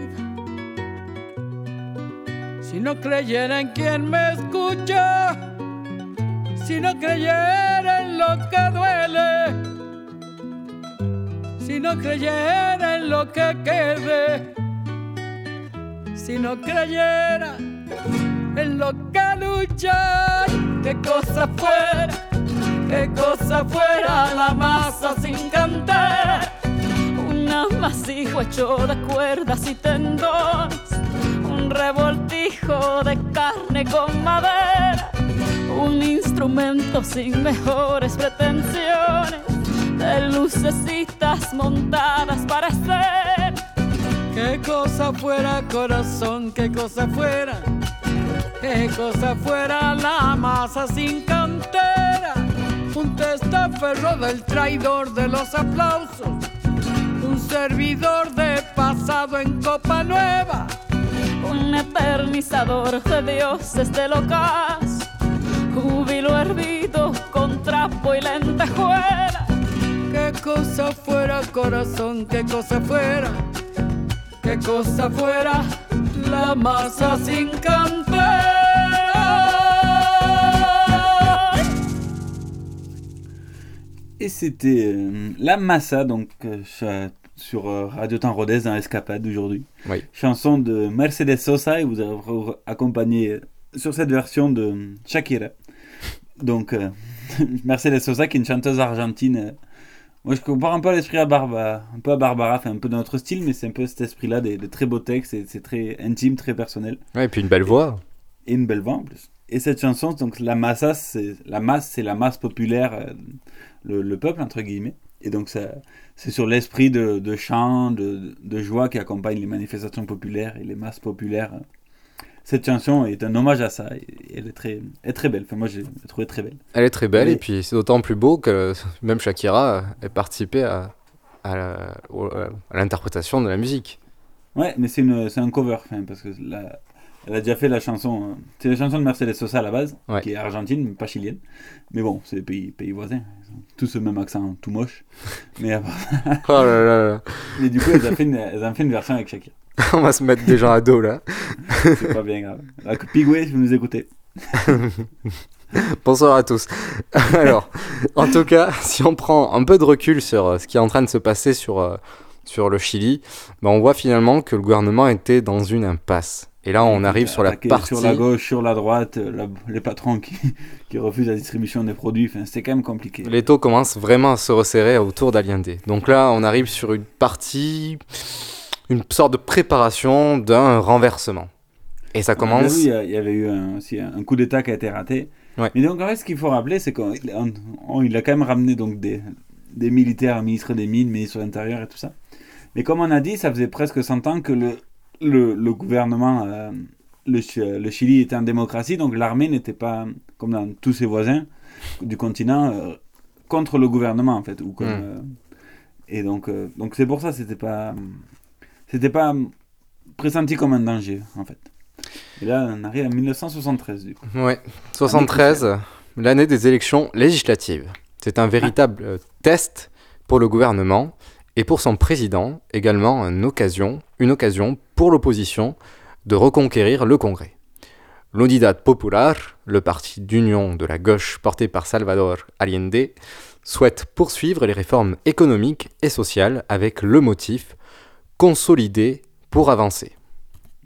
Si no creyera en quien me escucha, si no creyera en lo que duele, si no creyera en lo que quede, si no creyera en lo que lucha, qué cosa fuera, qué cosa fuera la masa sin cantar. Un amasijo hecho de cuerdas y tendones, un revoltijo de carne con madera, un instrumento sin mejores pretensiones, de lucecitas montadas para ser. Qué cosa fuera corazón, qué cosa fuera, qué cosa fuera la masa sin cantera, un testaferro del traidor de los aplausos un servidor de pasado en copa nueva, un eternizador de dioses del ocaso, júbilo hervido con trapo y lentejuela. Qué cosa fuera corazón, qué cosa fuera, qué cosa fuera la masa sin cantera. Et c'était euh, La Massa, donc euh, sur euh, Radio Temps Rodez dans Escapade aujourd'hui. Chanson de Mercedes Sosa et vous avez accompagné sur cette version de Shakira. Donc Mercedes Sosa qui est une chanteuse argentine. moi je compare un peu à l'esprit à Barbara, un peu à Barbara, fait un peu dans notre style, mais c'est un peu cet esprit-là, des, de très beaux textes, c'est très intime, très personnel. Ouais, et puis une belle voix. Et une belle voix en plus. Et cette chanson, donc la massa, c'est la masse, c'est la masse populaire, le, peuple entre guillemets. Et donc c'est sur l'esprit de, de chant, de, de, joie qui accompagne les manifestations populaires et les masses populaires. Cette chanson est un hommage à ça. Elle est très, est très belle. Enfin, moi, j'ai trouvé très belle. Elle est très belle et, puis c'est d'autant plus beau que même Shakira ait participé à, à l'interprétation de la musique. Ouais, mais c'est un cover, parce que la, Elle a déjà fait la chanson. euh, C'est la chanson de Mercedes Sosa à la base, Ouais. qui est argentine, mais pas chilienne. Mais bon, c'est des pays, pays voisins. Ils ont tous le même accent, tout moche. Mais, ça- Oh là là là. mais du coup, elles ont, fait une, elles ont fait une version avec Shakira. On va se mettre des gens à dos là. C'est pas bien grave. Que Pigoué, si vous nous écoutez. Bonsoir à tous. Alors, en tout cas, si on prend un peu de recul sur euh, ce qui est en train de se passer sur, euh, sur le Chili, ben, on voit finalement que le gouvernement était dans une impasse. Et là, on arrive sur la partie... Sur la gauche, sur la droite, euh, la- les patrons qui, qui refusent la distribution des produits. Enfin, c'était quand même compliqué. Les taux commencent vraiment à se resserrer autour d'Allende. Donc là, on arrive sur une partie, une sorte de préparation d'un renversement. Et ça On a commence... Il y, a- il y avait eu un, aussi un coup d'État qui a été raté. Ouais. Mais donc, en fait, ce qu'il faut rappeler, c'est qu'il a quand même ramené donc, des, des militaires, ministre des Mines, ministre de l'Intérieur et tout ça. Mais comme on a dit, ça faisait presque 100 ans que le, le, le gouvernement, euh, le, Chi- le Chili était en démocratie, donc l'armée n'était pas, comme dans tous ses voisins du continent, euh, contre le gouvernement, en fait. Ou comme, Mm. euh, et donc, donc c'est pour ça c'était pas, c'était pas pressenti comme un danger, en fait. Et là, on arrive à 1973, du coup. Ouais, 73, l'année des élections législatives. C'est un véritable test pour le gouvernement et pour son président, également une occasion, pour l'opposition de reconquérir le Congrès. L'Unidad Popular, le parti d'union de la gauche porté par Salvador Allende, souhaite poursuivre les réformes économiques et sociales avec le motif consolider pour avancer.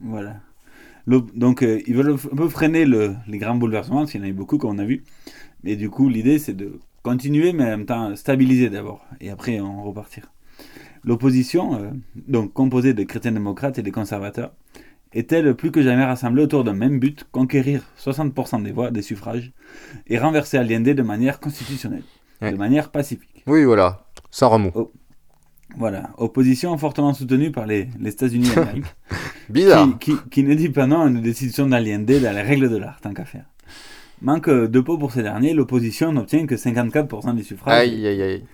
Voilà. Donc, euh, ils veulent un peu freiner le- les grands bouleversements, parce qu'il y en a eu beaucoup, comme on a vu. Mais du coup, l'idée, c'est de continuer, mais en même temps stabiliser d'abord, et après, on repartir. L'opposition, euh, donc composée de chrétiens démocrates et des conservateurs, est-elle plus que jamais rassemblée autour d'un même but, conquérir 60% des voix, des suffrages, et renverser Allende de manière constitutionnelle, Ouais. de manière pacifique. Oui, voilà, sans remous. Voilà, opposition fortement soutenue par les, les États-Unis. Bizarre. Qui, qui, qui ne dit pas non à une décision d'Allende dans les règles de l'art, tant qu'à faire. Manque de peau pour ces derniers, l'opposition n'obtient que 54% des suffrages. Aïe, aïe, aïe.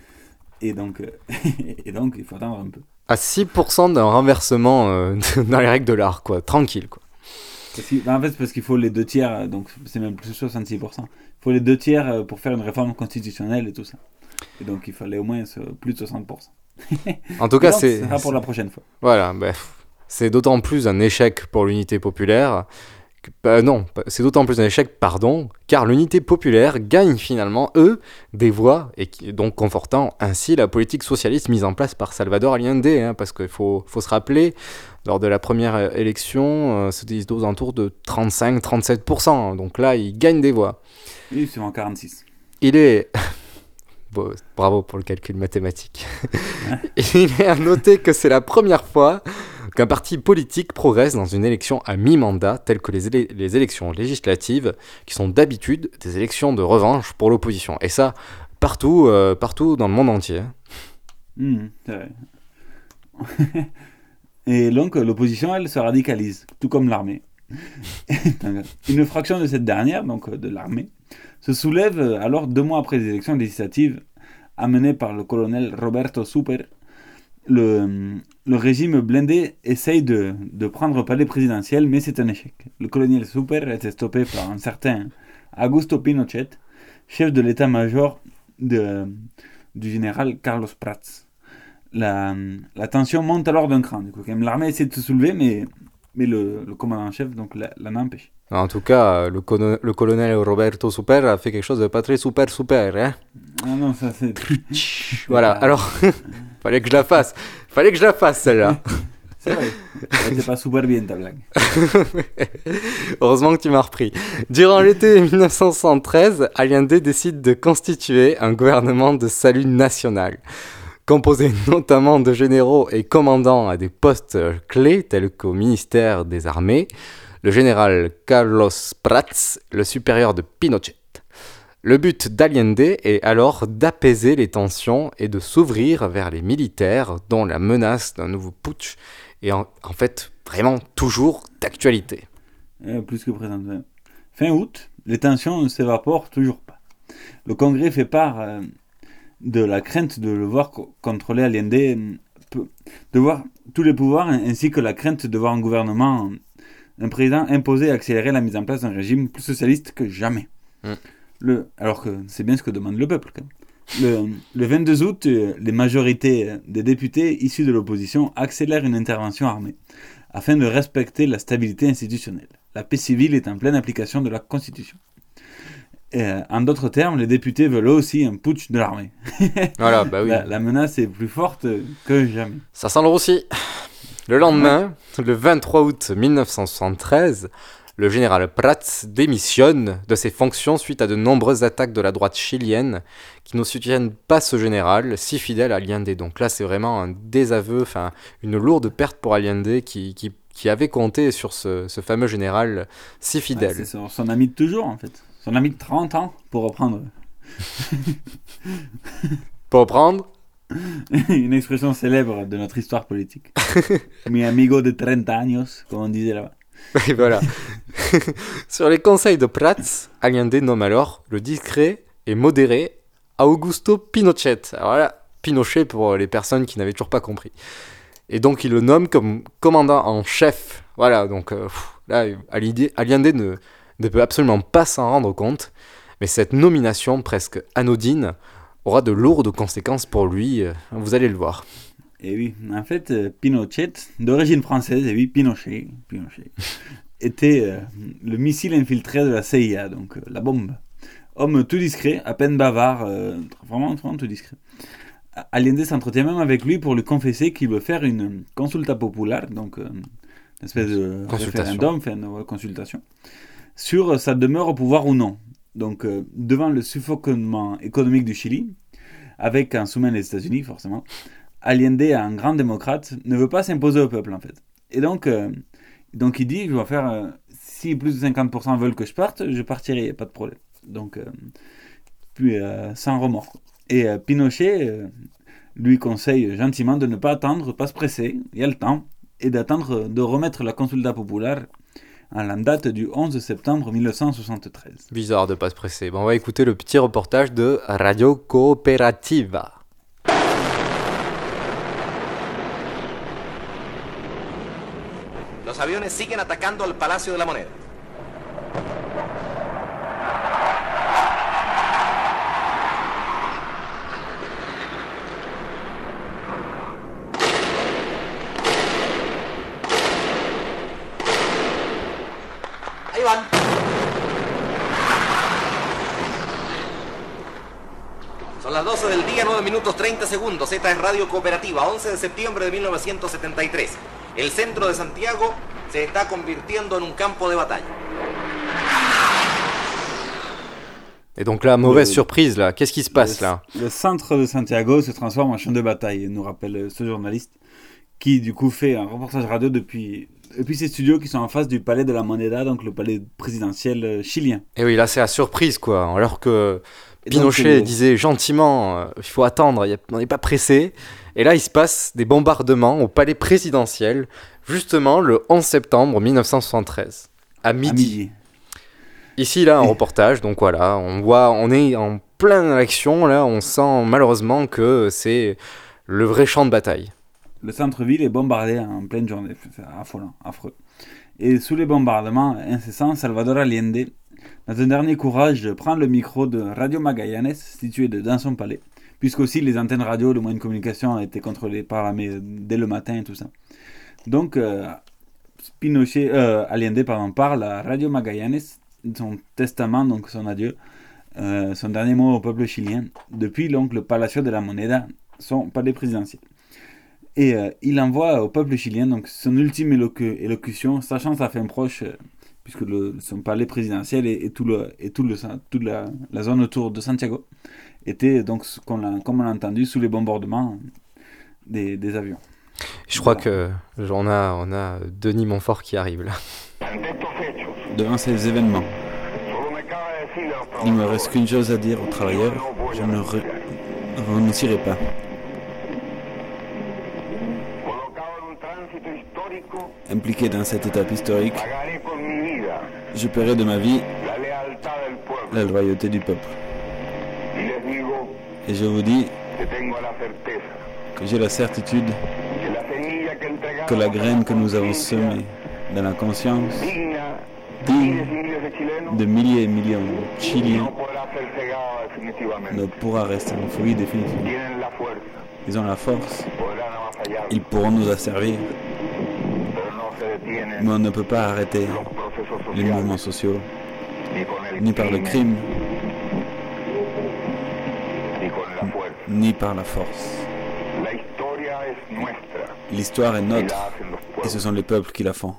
Et donc, euh, et donc, il faut attendre un peu. À 6% d'un renversement euh, dans les règles de l'art, quoi. Tranquille, quoi. Parce bah, en fait, c'est parce qu'il faut les deux tiers, euh, donc c'est même plus 66%. Il faut les deux tiers euh, pour faire une réforme constitutionnelle et tout ça. Et donc, il fallait au moins plus de 60%. En tout cas, c'est. Ça sera pour la prochaine fois. Voilà, bref. C'est d'autant plus un échec pour l'unité populaire. Bah non, c'est d'autant plus un échec, pardon, car l'unité populaire gagne finalement, eux, des voix, et qui, donc confortant ainsi la politique socialiste mise en place par Salvador Allende, hein, parce qu'il faut, faut se rappeler, lors de la première euh, élection, euh, c'était aux alentours de 35-37%, donc là, il gagne des voix. Oui, c'est en 46. Il est. Bon, bravo pour le calcul mathématique. Il est à noter que c'est la première fois qu'un parti politique progresse dans une élection à mi-mandat, telle que les, élections législatives, qui sont d'habitude des élections de revanche pour l'opposition. Et ça, partout, euh, partout dans le monde entier. Vrai. Et donc, euh, l'opposition, elle, se radicalise, tout comme l'armée. Une fraction de cette dernière, donc euh, de l'armée, se soulève alors deux mois après les élections législatives amenées par le colonel Roberto Super. Le, le régime blindé essaye de, de prendre le palais présidentiel, mais c'est un échec. Le colonel Super a été stoppé par un certain Augusto Pinochet, chef de l'état-major du général Carlos Prats. La, la tension monte alors d'un cran. L'armée essaie de se soulever, mais, mais le, le commandant en chef donc, la- l'en empêche. En tout cas, le colonel Roberto Super a fait quelque chose de pas très super super. Hein Ah non, ça c'est. voilà, alors, fallait que je la fasse. Fallait que je la fasse celle-là. C'est vrai. C'est pas super bien ta blague. Heureusement que tu m'as repris. Durant l'été 1973, Allende décide de constituer un gouvernement de salut national, composé notamment de généraux et commandants à des postes clés tels qu'au ministère des Armées, le général Carlos Prats, le supérieur de Pinochet. Le but d'Allende est alors d'apaiser les tensions et de s'ouvrir vers les militaires dont la menace d'un nouveau putsch est en, en fait vraiment toujours d'actualité. Euh, plus que présente. ouais. Fin août, les tensions ne s'évaporent toujours pas. Le Congrès fait part euh, de la crainte de le voir co- contrôler Allende, euh, de voir tous les pouvoirs, ainsi que la crainte de voir un gouvernement un président imposé à accélérer la mise en place d'un régime plus socialiste que jamais. Mm. Le, alors que c'est bien ce que demande le peuple. Quand même. Le, le 22 août, euh, les majorités euh, des députés issus de l'opposition accélèrent une intervention armée afin de respecter la stabilité institutionnelle. La paix civile est en pleine application de la Constitution. Euh, en d'autres termes, les députés veulent aussi un putsch de l'armée. Voilà, bah oui. La, la menace est plus forte que jamais. Ça sent le roussi. Le lendemain, le 23 août 1973, le général Prats démissionne de ses fonctions suite à de nombreuses attaques de la droite chilienne qui ne soutiennent pas ce général si fidèle à Allende. Donc là, c'est vraiment un désaveu, enfin une lourde perte pour Allende qui, qui, qui avait compté sur ce, ce, fameux général si fidèle. Ouais, c'est son, son, ami de toujours en fait. Son ami de 30 ans, pour reprendre. pour reprendre Une expression célèbre de notre histoire politique. Mi amigo de 30 años, comme on disait là-bas. Voilà. Sur les conseils de Prats, Allende nomme alors le discret et modéré Augusto Pinochet. Alors là, Pinochet pour les personnes qui n'avaient toujours pas compris. Et donc il le nomme comme commandant en chef. Voilà, donc euh, là, Allende ne, ne peut absolument pas s'en rendre compte. Mais cette nomination presque anodine aura de lourdes conséquences pour lui. Vous allez le voir. Et oui, en fait, euh, Pinochet, d'origine française, et oui, Pinochet, Pinochet était euh, le missile infiltré de la CIA, donc euh, la bombe. Homme tout discret, à peine bavard, euh, vraiment, vraiment tout discret. Allende s'entretient même avec lui pour lui confesser qu'il veut faire une consulta populaire, donc une espèce de référendum, enfin, une consultation, sur sa demeure au pouvoir ou non. Donc, devant le suffoquement économique du Chili, avec un soutien des États-Unis, forcément, Allende, un grand démocrate, ne veut pas s'imposer au peuple, en fait. Et donc, euh, donc il dit, je vais faire, euh, si plus de 50% veulent que je parte, je partirai, pas de problème. Donc, euh, puis, sans remords. Et Pinochet lui conseille gentiment de ne pas attendre, pas se presser, il y a le temps, et d'attendre de remettre la consulta populaire à la date du 11 septembre 1973. Bizarre de pas se presser. Bon, on va écouter le petit reportage de Radio Cooperativa. Los aviones siguen atacando al Palacio de la Moneda. Minutos 30 segundos. Esta es Radio Cooperativa, 11 de septiembre de 1973. El centro de Santiago se está convirtiendo en un campo de batalla. Et donc là, mauvaise le, surprise là, qu'est-ce qui se passe le, là Le centre de Santiago se transforme en champ de bataille, nous rappelle ce journaliste qui du coup fait un reportage radio depuis, depuis ses studios qui sont en face du palais de la Moneda, donc le palais présidentiel chilien. Et oui, là c'est la surprise quoi, alors que Pinochet donc, disait gentiment, euh, il faut attendre, on n'est pas pressé. Et là, il se passe des bombardements au palais présidentiel, justement le 11 septembre 1973, à midi. À midi. Ici, là, un reportage, donc voilà, on voit, on est en pleine action, là, on sent malheureusement que c'est le vrai champ de bataille. Le centre-ville est bombardé en pleine journée, c'est affolant, affreux. Et sous les bombardements incessants, Salvador Allende, dans un dernier courage, prend le micro de Radio Magallanes, situé dans son palais, puisqu'aussi les antennes radio, le moyen de communication étaient contrôlés par l'armée dès le matin et tout ça. Donc, euh, Pinochet, euh, Allende pardon, parle à Radio Magallanes, son testament, donc son adieu, euh, son dernier mot au peuple chilien, depuis donc, le Palacio de la Moneda, son palais présidentiel. Et euh, il envoie au peuple chilien donc, son ultime élocu élocution, sachant sa fin proche, euh, puisque le, son palais présidentiel et, et, tout le, et tout le, toute la, la, zone autour de Santiago était, donc, comme on l'a entendu, sous les bombardements des, des avions. Je crois voilà. que on a, on a Denis Montfort qui arrive là. Devant ces événements, il me reste qu'une chose à dire aux travailleurs, je ne re pas. Impliqué dans cette étape historique, je paierai de ma vie la loyauté du peuple. Et je vous dis que j'ai la certitude que la graine que nous avons semée dans la conscience digne de milliers et millions de Chiliens ne pourra rester enfoui définitivement. Ils ont la force, ils pourront nous asservir, mais on ne peut pas arrêter les mouvements sociaux, ni par le crime, ni par la force. L'histoire est notre, et ce sont les peuples qui la font.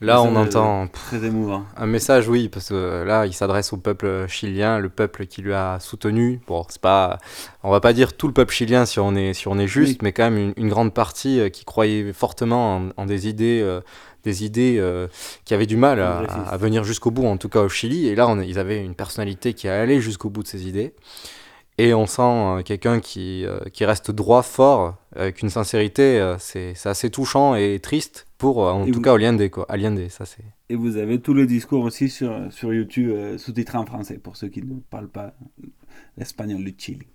Là, on entend très émouvant. un message, oui, parce que là, il s'adresse au peuple chilien, le peuple qui lui a soutenu. Bon, c'est pas, on va pas dire tout le peuple chilien si on est, si on est juste, mais quand même une, grande partie euh, qui croyait fortement en, des idées, euh, des idées euh, qui avaient du mal à, venir jusqu'au bout, en tout cas au Chili. Et là, on, ils avaient une personnalité qui allait jusqu'au bout de ces idées. Et on sent quelqu'un qui, qui reste droit, fort, avec une sincérité. c'est assez touchant et triste pour, euh, en tout cas, Allende, quoi. Allende, ça c'est. Et vous avez tout le discours aussi sur, sur YouTube euh, sous-titré en français, pour ceux qui ne parlent pas l'espagnol du Chili.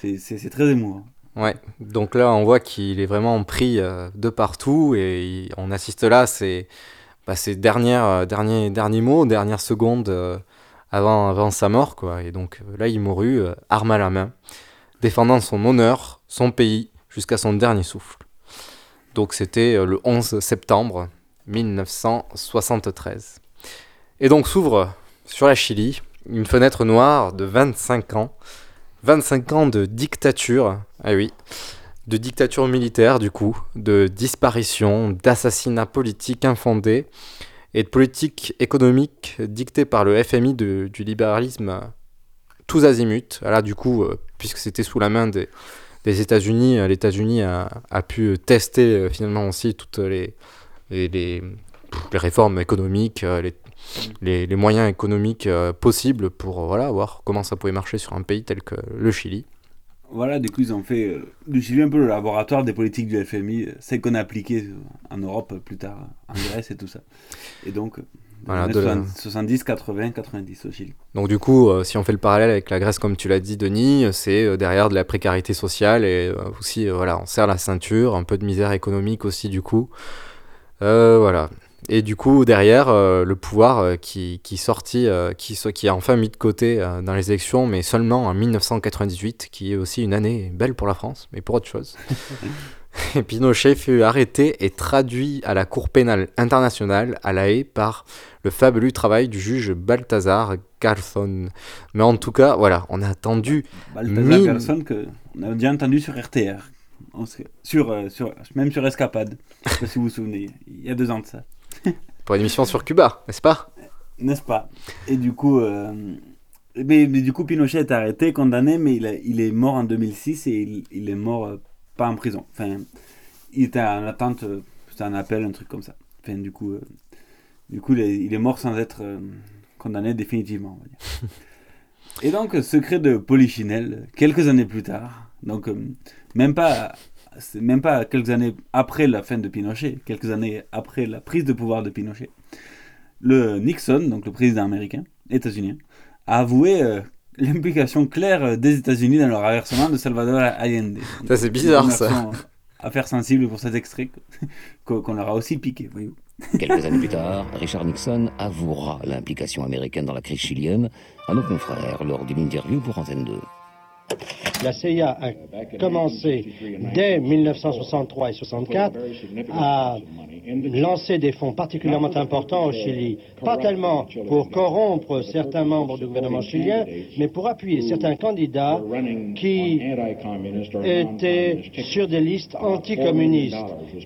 C'est très émouvant. Ouais, donc là on voit qu'il est vraiment pris euh, de partout et on assiste là bah, ses dernières, derniers, derniers mots, dernières secondes avant, avant sa mort. Quoi. Et donc là il mourut, arme à la main, défendant son honneur, son pays, jusqu'à son dernier souffle. Donc c'était euh, le 11 septembre 1973. Et donc s'ouvre sur la Chili une fenêtre noire de 25 ans. 25 ans de dictature, ah oui, de dictature militaire du coup, de disparition, d'assassinats politiques infondés et de politique économique dictée par le FMI du libéralisme tous azimuts. Là du coup, euh, puisque c'était sous la main des, États-Unis, euh, les États-Unis a, pu tester euh, finalement aussi toutes les, les, les, réformes économiques, euh, les, les, moyens économiques possibles pour voilà, voir comment ça pouvait marcher sur un pays tel que le Chili. Voilà, du coup, ils ont fait du Chili un peu le laboratoire des politiques du FMI, celles qu'on a appliquées en Europe plus tard, en Grèce et tout ça. Et donc, voilà, 70, 80, 90 au Chili. Donc du coup, euh, si on fait le parallèle avec la Grèce, comme tu l'as dit, Denis, c'est euh, derrière de la précarité sociale et euh, aussi, voilà, on serre la ceinture, un peu de misère économique aussi du coup. voilà. Et du coup, derrière, le pouvoir qui, qui, sortit, qui, qui a enfin mis de côté dans les élections, mais seulement en 1998, qui est aussi une année belle pour la France, mais pour autre chose. Pinochet fut arrêté et traduit à la Cour pénale internationale à La Haye par le fabuleux travail du juge Balthazar Garzón. Mais en tout cas, voilà, on a attendu. Balthazar Garzón, que on a déjà entendu sur RTR, sur, euh, sur, même sur Escapade, si vous vous souvenez, il y a deux ans de ça. Pour une émission sur Cuba, n'est-ce pas? N'est-ce pas? Et du coup. Euh, mais, du coup, Pinochet est arrêté, condamné, mais il, il est mort en 2006 et il, il est mort euh, pas en prison. Enfin, il était en attente, euh, c'était un appel, un truc comme ça. Enfin, du coup, euh, du coup il est, mort sans être condamné définitivement. Et donc, secret de Polichinelle, quelques années plus tard, donc même pas, même pas quelques années après la fin de Pinochet, quelques années après la prise de pouvoir de Pinochet, le Nixon, donc le président américain, états-unien, a avoué l'implication claire des États-Unis dans le renversement de Salvador Allende. Ça, c'est bizarre, ça. Affaire sensible pour cet extrait qu'on leur a aussi piqué, voyez-vous. Quelques années plus tard, Richard Nixon avouera l'implication américaine dans la crise chilienne à nos confrères lors d'une interview pour Antenne 2. La CIA a commencé dès 1963 et 64 à lancer des fonds particulièrement importants au Chili, pas tellement pour corrompre certains membres du gouvernement chilien, mais pour appuyer certains candidats qui étaient sur des listes anticommunistes.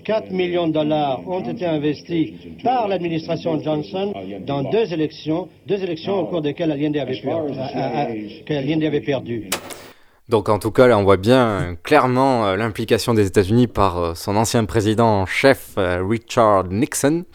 4 millions de dollars ont été investis par l'administration Johnson dans deux élections, deux élections au cours desquelles Allende avait, avait perdu. Donc en tout cas, là, on voit bien euh, clairement euh, l'implication des États-Unis par euh, son ancien président en chef Richard Nixon.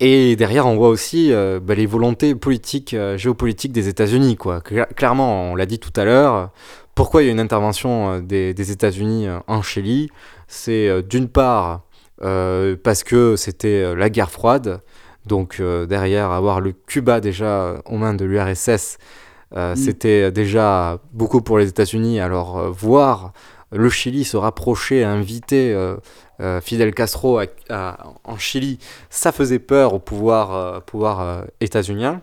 Et derrière, on voit aussi bah, les volontés politiques, géopolitiques des États-Unis. Quoi. clairement, on l'a dit tout à l'heure, pourquoi il y a une intervention des, des États-Unis en Chili? C'est d'une part parce que c'était la guerre froide. Donc derrière, avoir le Cuba déjà aux mains de l'URSS, euh, mm. C'était déjà beaucoup pour les États-Unis. Alors, euh, voir le Chili se rapprocher, inviter euh, Fidel Castro en Chili, ça faisait peur au pouvoir, pouvoir états-unien.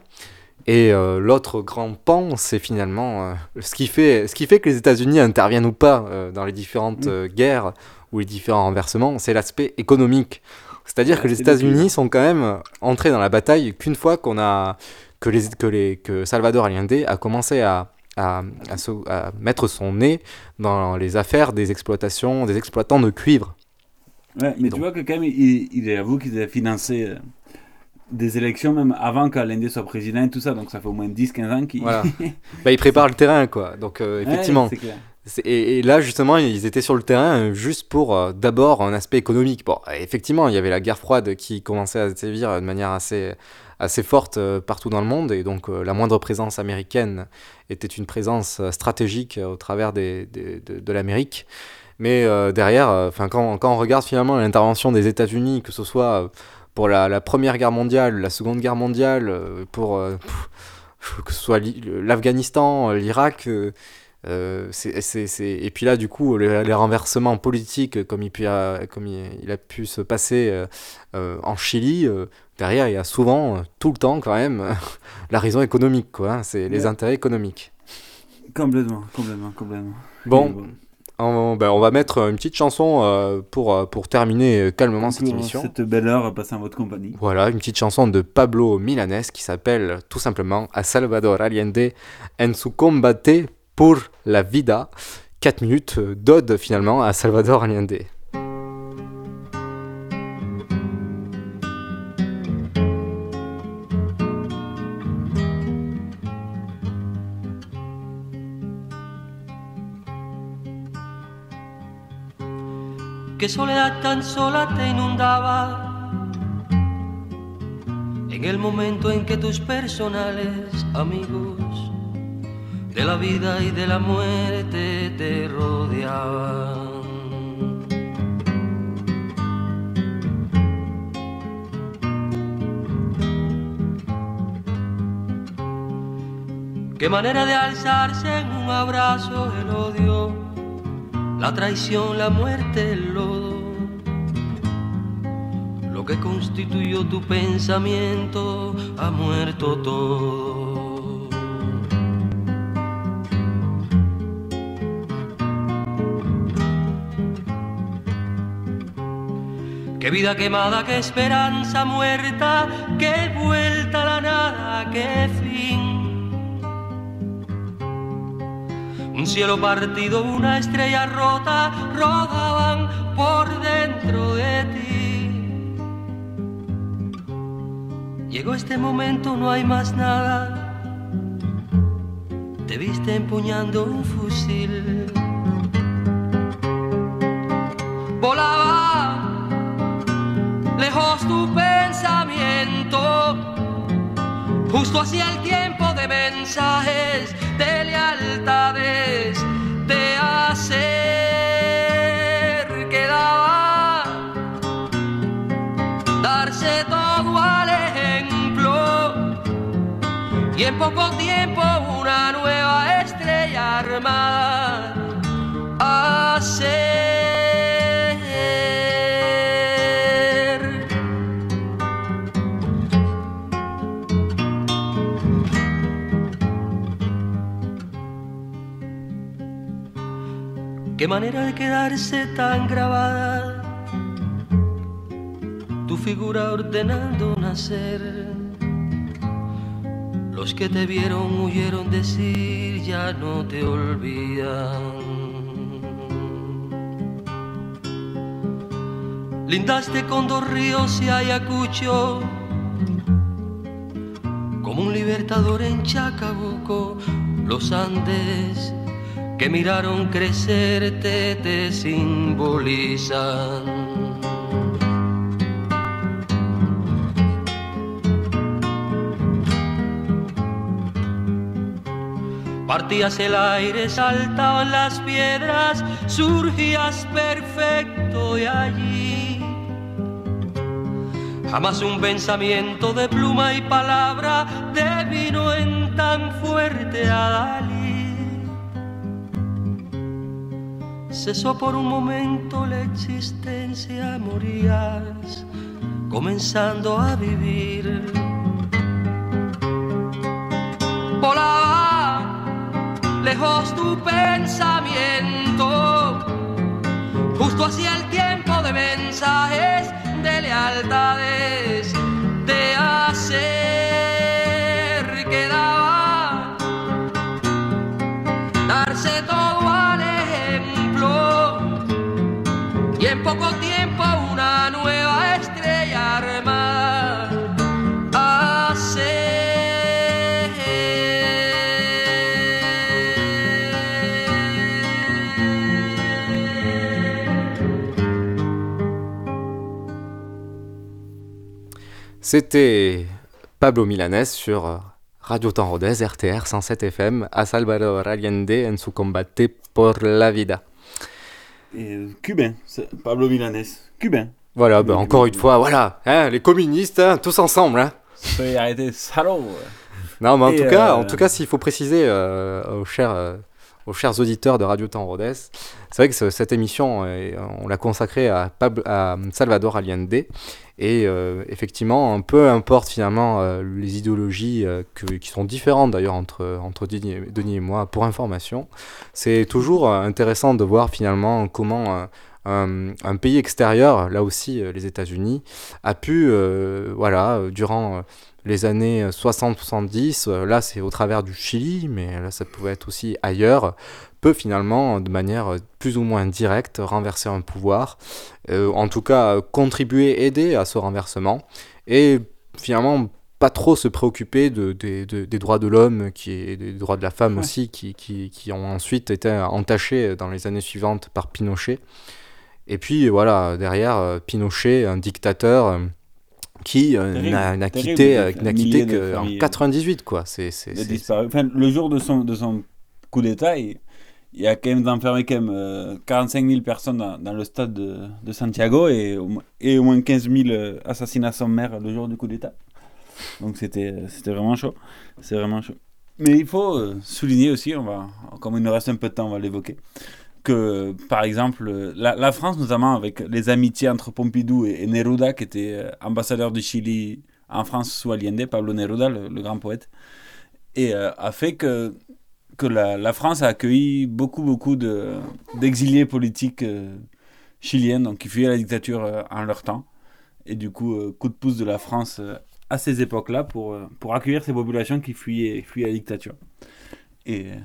Et l'autre grand pan, c'est finalement ce, qui fait, ce qui fait que les États-Unis interviennent ou pas dans les différentes mm. guerres ou les différents renversements, c'est l'aspect économique. C'est-à-dire que les États-Unis sont quand même entrés dans la bataille qu'une fois qu'on a que, les, que, les, que Salvador Allende a commencé à, à, à, mettre son nez dans les affaires des exploitations, des exploitants de cuivre. Ouais, mais tu vois que quand même, il, il avoue qu'il a financé euh, des élections même avant qu'Allende soit président et tout ça, donc ça fait au moins 10-15 ans qu'il... Voilà. bah, il prépare le terrain, quoi. Donc, euh, effectivement. Ouais, clair. Et, là, justement, ils étaient sur le terrain juste pour euh, d'abord un aspect économique. Bon, effectivement, il y avait la guerre froide qui commençait à sévir de manière assez, assez forte euh, partout dans le monde, et donc la moindre présence américaine était une présence stratégique au travers de, l'Amérique. Mais derrière, quand, on regarde finalement l'intervention des États-Unis, que ce soit pour la, la, Première Guerre mondiale, la Seconde Guerre mondiale, pour que ce soit l'Afghanistan, l'Irak euh, et puis là, du coup, les, renversements politiques, comme il, a, comme il, a pu se passer euh, euh, en Chili, derrière, il y a souvent, tout le temps quand même, la raison économique, quoi. Hein, c'est les intérêts économiques. Complètement, complètement, complètement. Bon, on, ben, on, va mettre une petite chanson pour, pour terminer calmement cette émission. Cette belle heure passée en votre compagnie. Voilà, une petite chanson de Pablo Milanes qui s'appelle tout simplement A Salvador Allende en su combate pour la vida. 4 minutes d'ode finalement à Salvador Allende. Que soledad tan sola te inundaba en el momento en que tus personales amigos de la vida y de la muerte te rodeaban. Qué manera de alzarse en un abrazo el odio, la traición, la muerte, el lodo. Lo que constituyó tu pensamiento ha muerto todo. Qué vida quemada, qué esperanza muerta, qué vuelta a la nada, qué fin. Un cielo partido, una estrella rota, rodaban por dentro de ti. Llegó este momento, no hay más nada. Te viste empuñando un fusil. Volaba lejos tu pensamiento, justo hacia el tiempo de mensajes, de lealtades, de hacer quedaba darse todo al ejemplo. Y en poco tiempo una nueva estrella armada Qué manera de quedarse tan grabada, tu figura ordenando nacer. Los que te vieron huyeron decir ya no te olvidan. Lindaste con dos ríos y Ayacucho, como un libertador en Chacabuco, los Andes que miraron crecerte te simbolizan. Partías el aire, saltaban las piedras, surgías perfecto de allí. Jamás un pensamiento de pluma y palabra devino en tan fuerte a cesó por un momento la existencia, morías comenzando a vivir. Volaba lejos tu pensamiento, justo hacia el tiempo de mensajes de lealtades, de hacer C'était Pablo Milanés sur euh, Radio Temps Rodez, RTR 107 FM, a Salvador Allende en su combate por la vida. Et, euh, cubain, Pablo Milanés, cubain. Voilà, ben, encore une fois, voilà, hein, les communistes, hein, tous ensemble. Hein. arrêter, salaud Non, mais en Et, tout cas, euh, en tout cas, s'il faut préciser euh, aux chers, euh, aux chers auditeurs de Radio Temps Rodez, c'est vrai que ce- cette émission, euh, on l'a consacrée à, à Salvador Allende. Et euh, effectivement, peu importe finalement euh, les idéologies que- qui sont différentes d'ailleurs entre, Denis, et- moi, pour information, c'est toujours intéressant de voir finalement comment un, pays extérieur, là aussi les États-Unis, a pu, voilà, durant les années 60-70, euh, là c'est au travers du Chili, mais là ça pouvait être aussi ailleurs, peut finalement, de manière euh, plus ou moins directe, renverser un pouvoir, euh, en tout cas euh, contribuer, aider à ce renversement, et finalement pas trop se préoccuper de, des- de- des droits de l'homme qui et des droits de la femme Ouais. aussi, qui, qui, qui ont ensuite été entachés dans les années suivantes par Pinochet. Et puis voilà, derrière euh, Pinochet, un dictateur euh, qui euh, n'a quitté, euh, n'a quitté de qu'en familles, euh, 98, quoi. C'est. Enfin, le jour de son, de son coup d'État, il, il y a quand même enfermé quand même euh, 45 000 personnes dans, dans le stade de, de Santiago et et au moins 15 000 euh, assassinats sommaires le jour du coup d'État. Donc c'était c'était vraiment chaud. C'est vraiment chaud. Mais il faut souligner aussi, on va, comme il nous reste un peu de temps, on va l'évoquer, que par exemple, la, France, notamment avec les amitiés entre Pompidou et, et Neruda, qui était euh, ambassadeur du Chili en France sous Allende, Pablo Neruda, le, grand poète, et euh, a fait que, que la, France a accueilli beaucoup, beaucoup de- d'exiliés politiques euh, chiliens, donc qui fuyaient la dictature euh, en leur temps. Et du coup, coup de pouce de la France à ces époques-là pour, pour accueillir ces populations qui fuyaient, fuyaient la dictature. Et euh,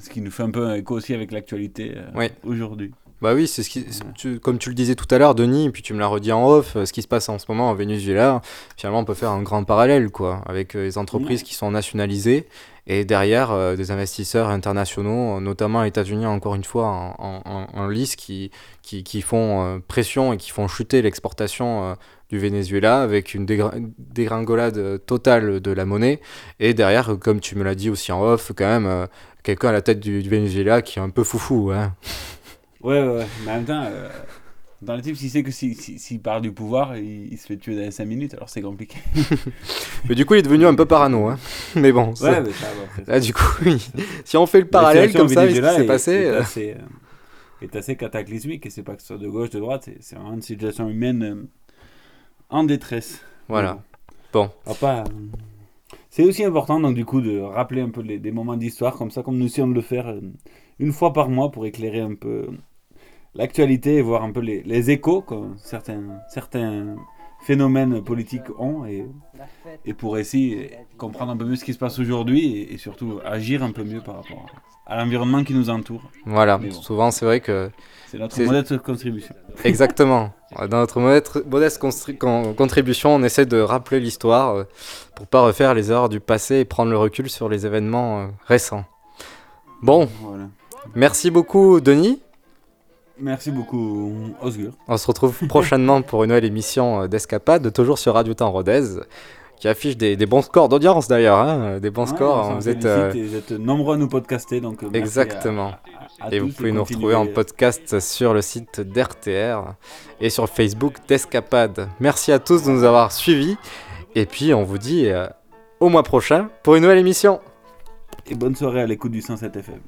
ce qui nous fait un peu un écho aussi avec l'actualité euh, Ouais. aujourd'hui. Bah oui, c'est ce qui, tu- comme tu le disais tout à l'heure, Denis, et puis tu me l'as redit en off, euh, ce qui se passe en ce moment au Venezuela, finalement on peut faire un grand parallèle, quoi, avec les entreprises qui sont nationalisées et derrière euh, des investisseurs internationaux, notamment États-Unis encore une fois en, en- en- en lice, qui, qui, qui font euh, pression et qui font chuter l'exportation du Venezuela avec une dégringolade euh, totale de la monnaie et derrière, euh, comme tu me l'as dit aussi en off, quand même euh, quelqu'un à la tête du, du Venezuela qui est un peu foufou, hein. Ouais, ouais, ouais. Mais en même temps, euh, dans le type, s'il sait que s'il si, part du pouvoir, il, il se fait tuer dans les 5 minutes, alors c'est compliqué. Mais du coup, il est devenu un peu parano. Hein. Mais bon, ça- Ouais, mais ça va, après, ça là, du coup, si on fait le parallèle comme ça, avec ce qui s'est Venezuela passé. est, assez, euh, est assez cataclysmique, et c'est pas que ce soit de gauche, de droite, c'est- vraiment une situation humaine en détresse. Voilà. Bon. Pas, euh, C'est aussi important, donc, du coup, de rappeler un peu les- des moments d'histoire, comme ça, comme nous essayons de le faire euh, une fois par mois pour éclairer un peu l'actualité et voir un peu les, les échos que certains, certains phénomènes politiques ont et, et pour essayer de comprendre un peu mieux ce qui se passe aujourd'hui et, et surtout agir un peu mieux par rapport à l'environnement qui nous entoure. Voilà, bon. souvent c'est vrai que. C'est notre modeste contribution. Exactement. Dans notre modeste, modeste constri- con- contribution, on essaie de rappeler l'histoire euh, pour pas refaire les erreurs du passé et prendre le recul sur les événements euh, récents. Bon, Voilà. merci beaucoup Denis. Merci beaucoup, Osgur. On se retrouve prochainement pour une nouvelle émission euh, d'Escapade, toujours sur Radio Temps Rodez, qui affiche des, des bons scores d'audience d'ailleurs, hein, des bons Ouais, scores. Vous êtes, euh, et vous êtes nombreux à nous podcaster, donc Exactement. à- à- à et vous pouvez nous retrouver en podcast sur le site d'RTR et sur Facebook d'Escapade. Merci à tous de nous avoir suivis. Et puis on vous dit euh, au mois prochain pour une nouvelle émission. Et bonne soirée à l'écoute du 107 FM.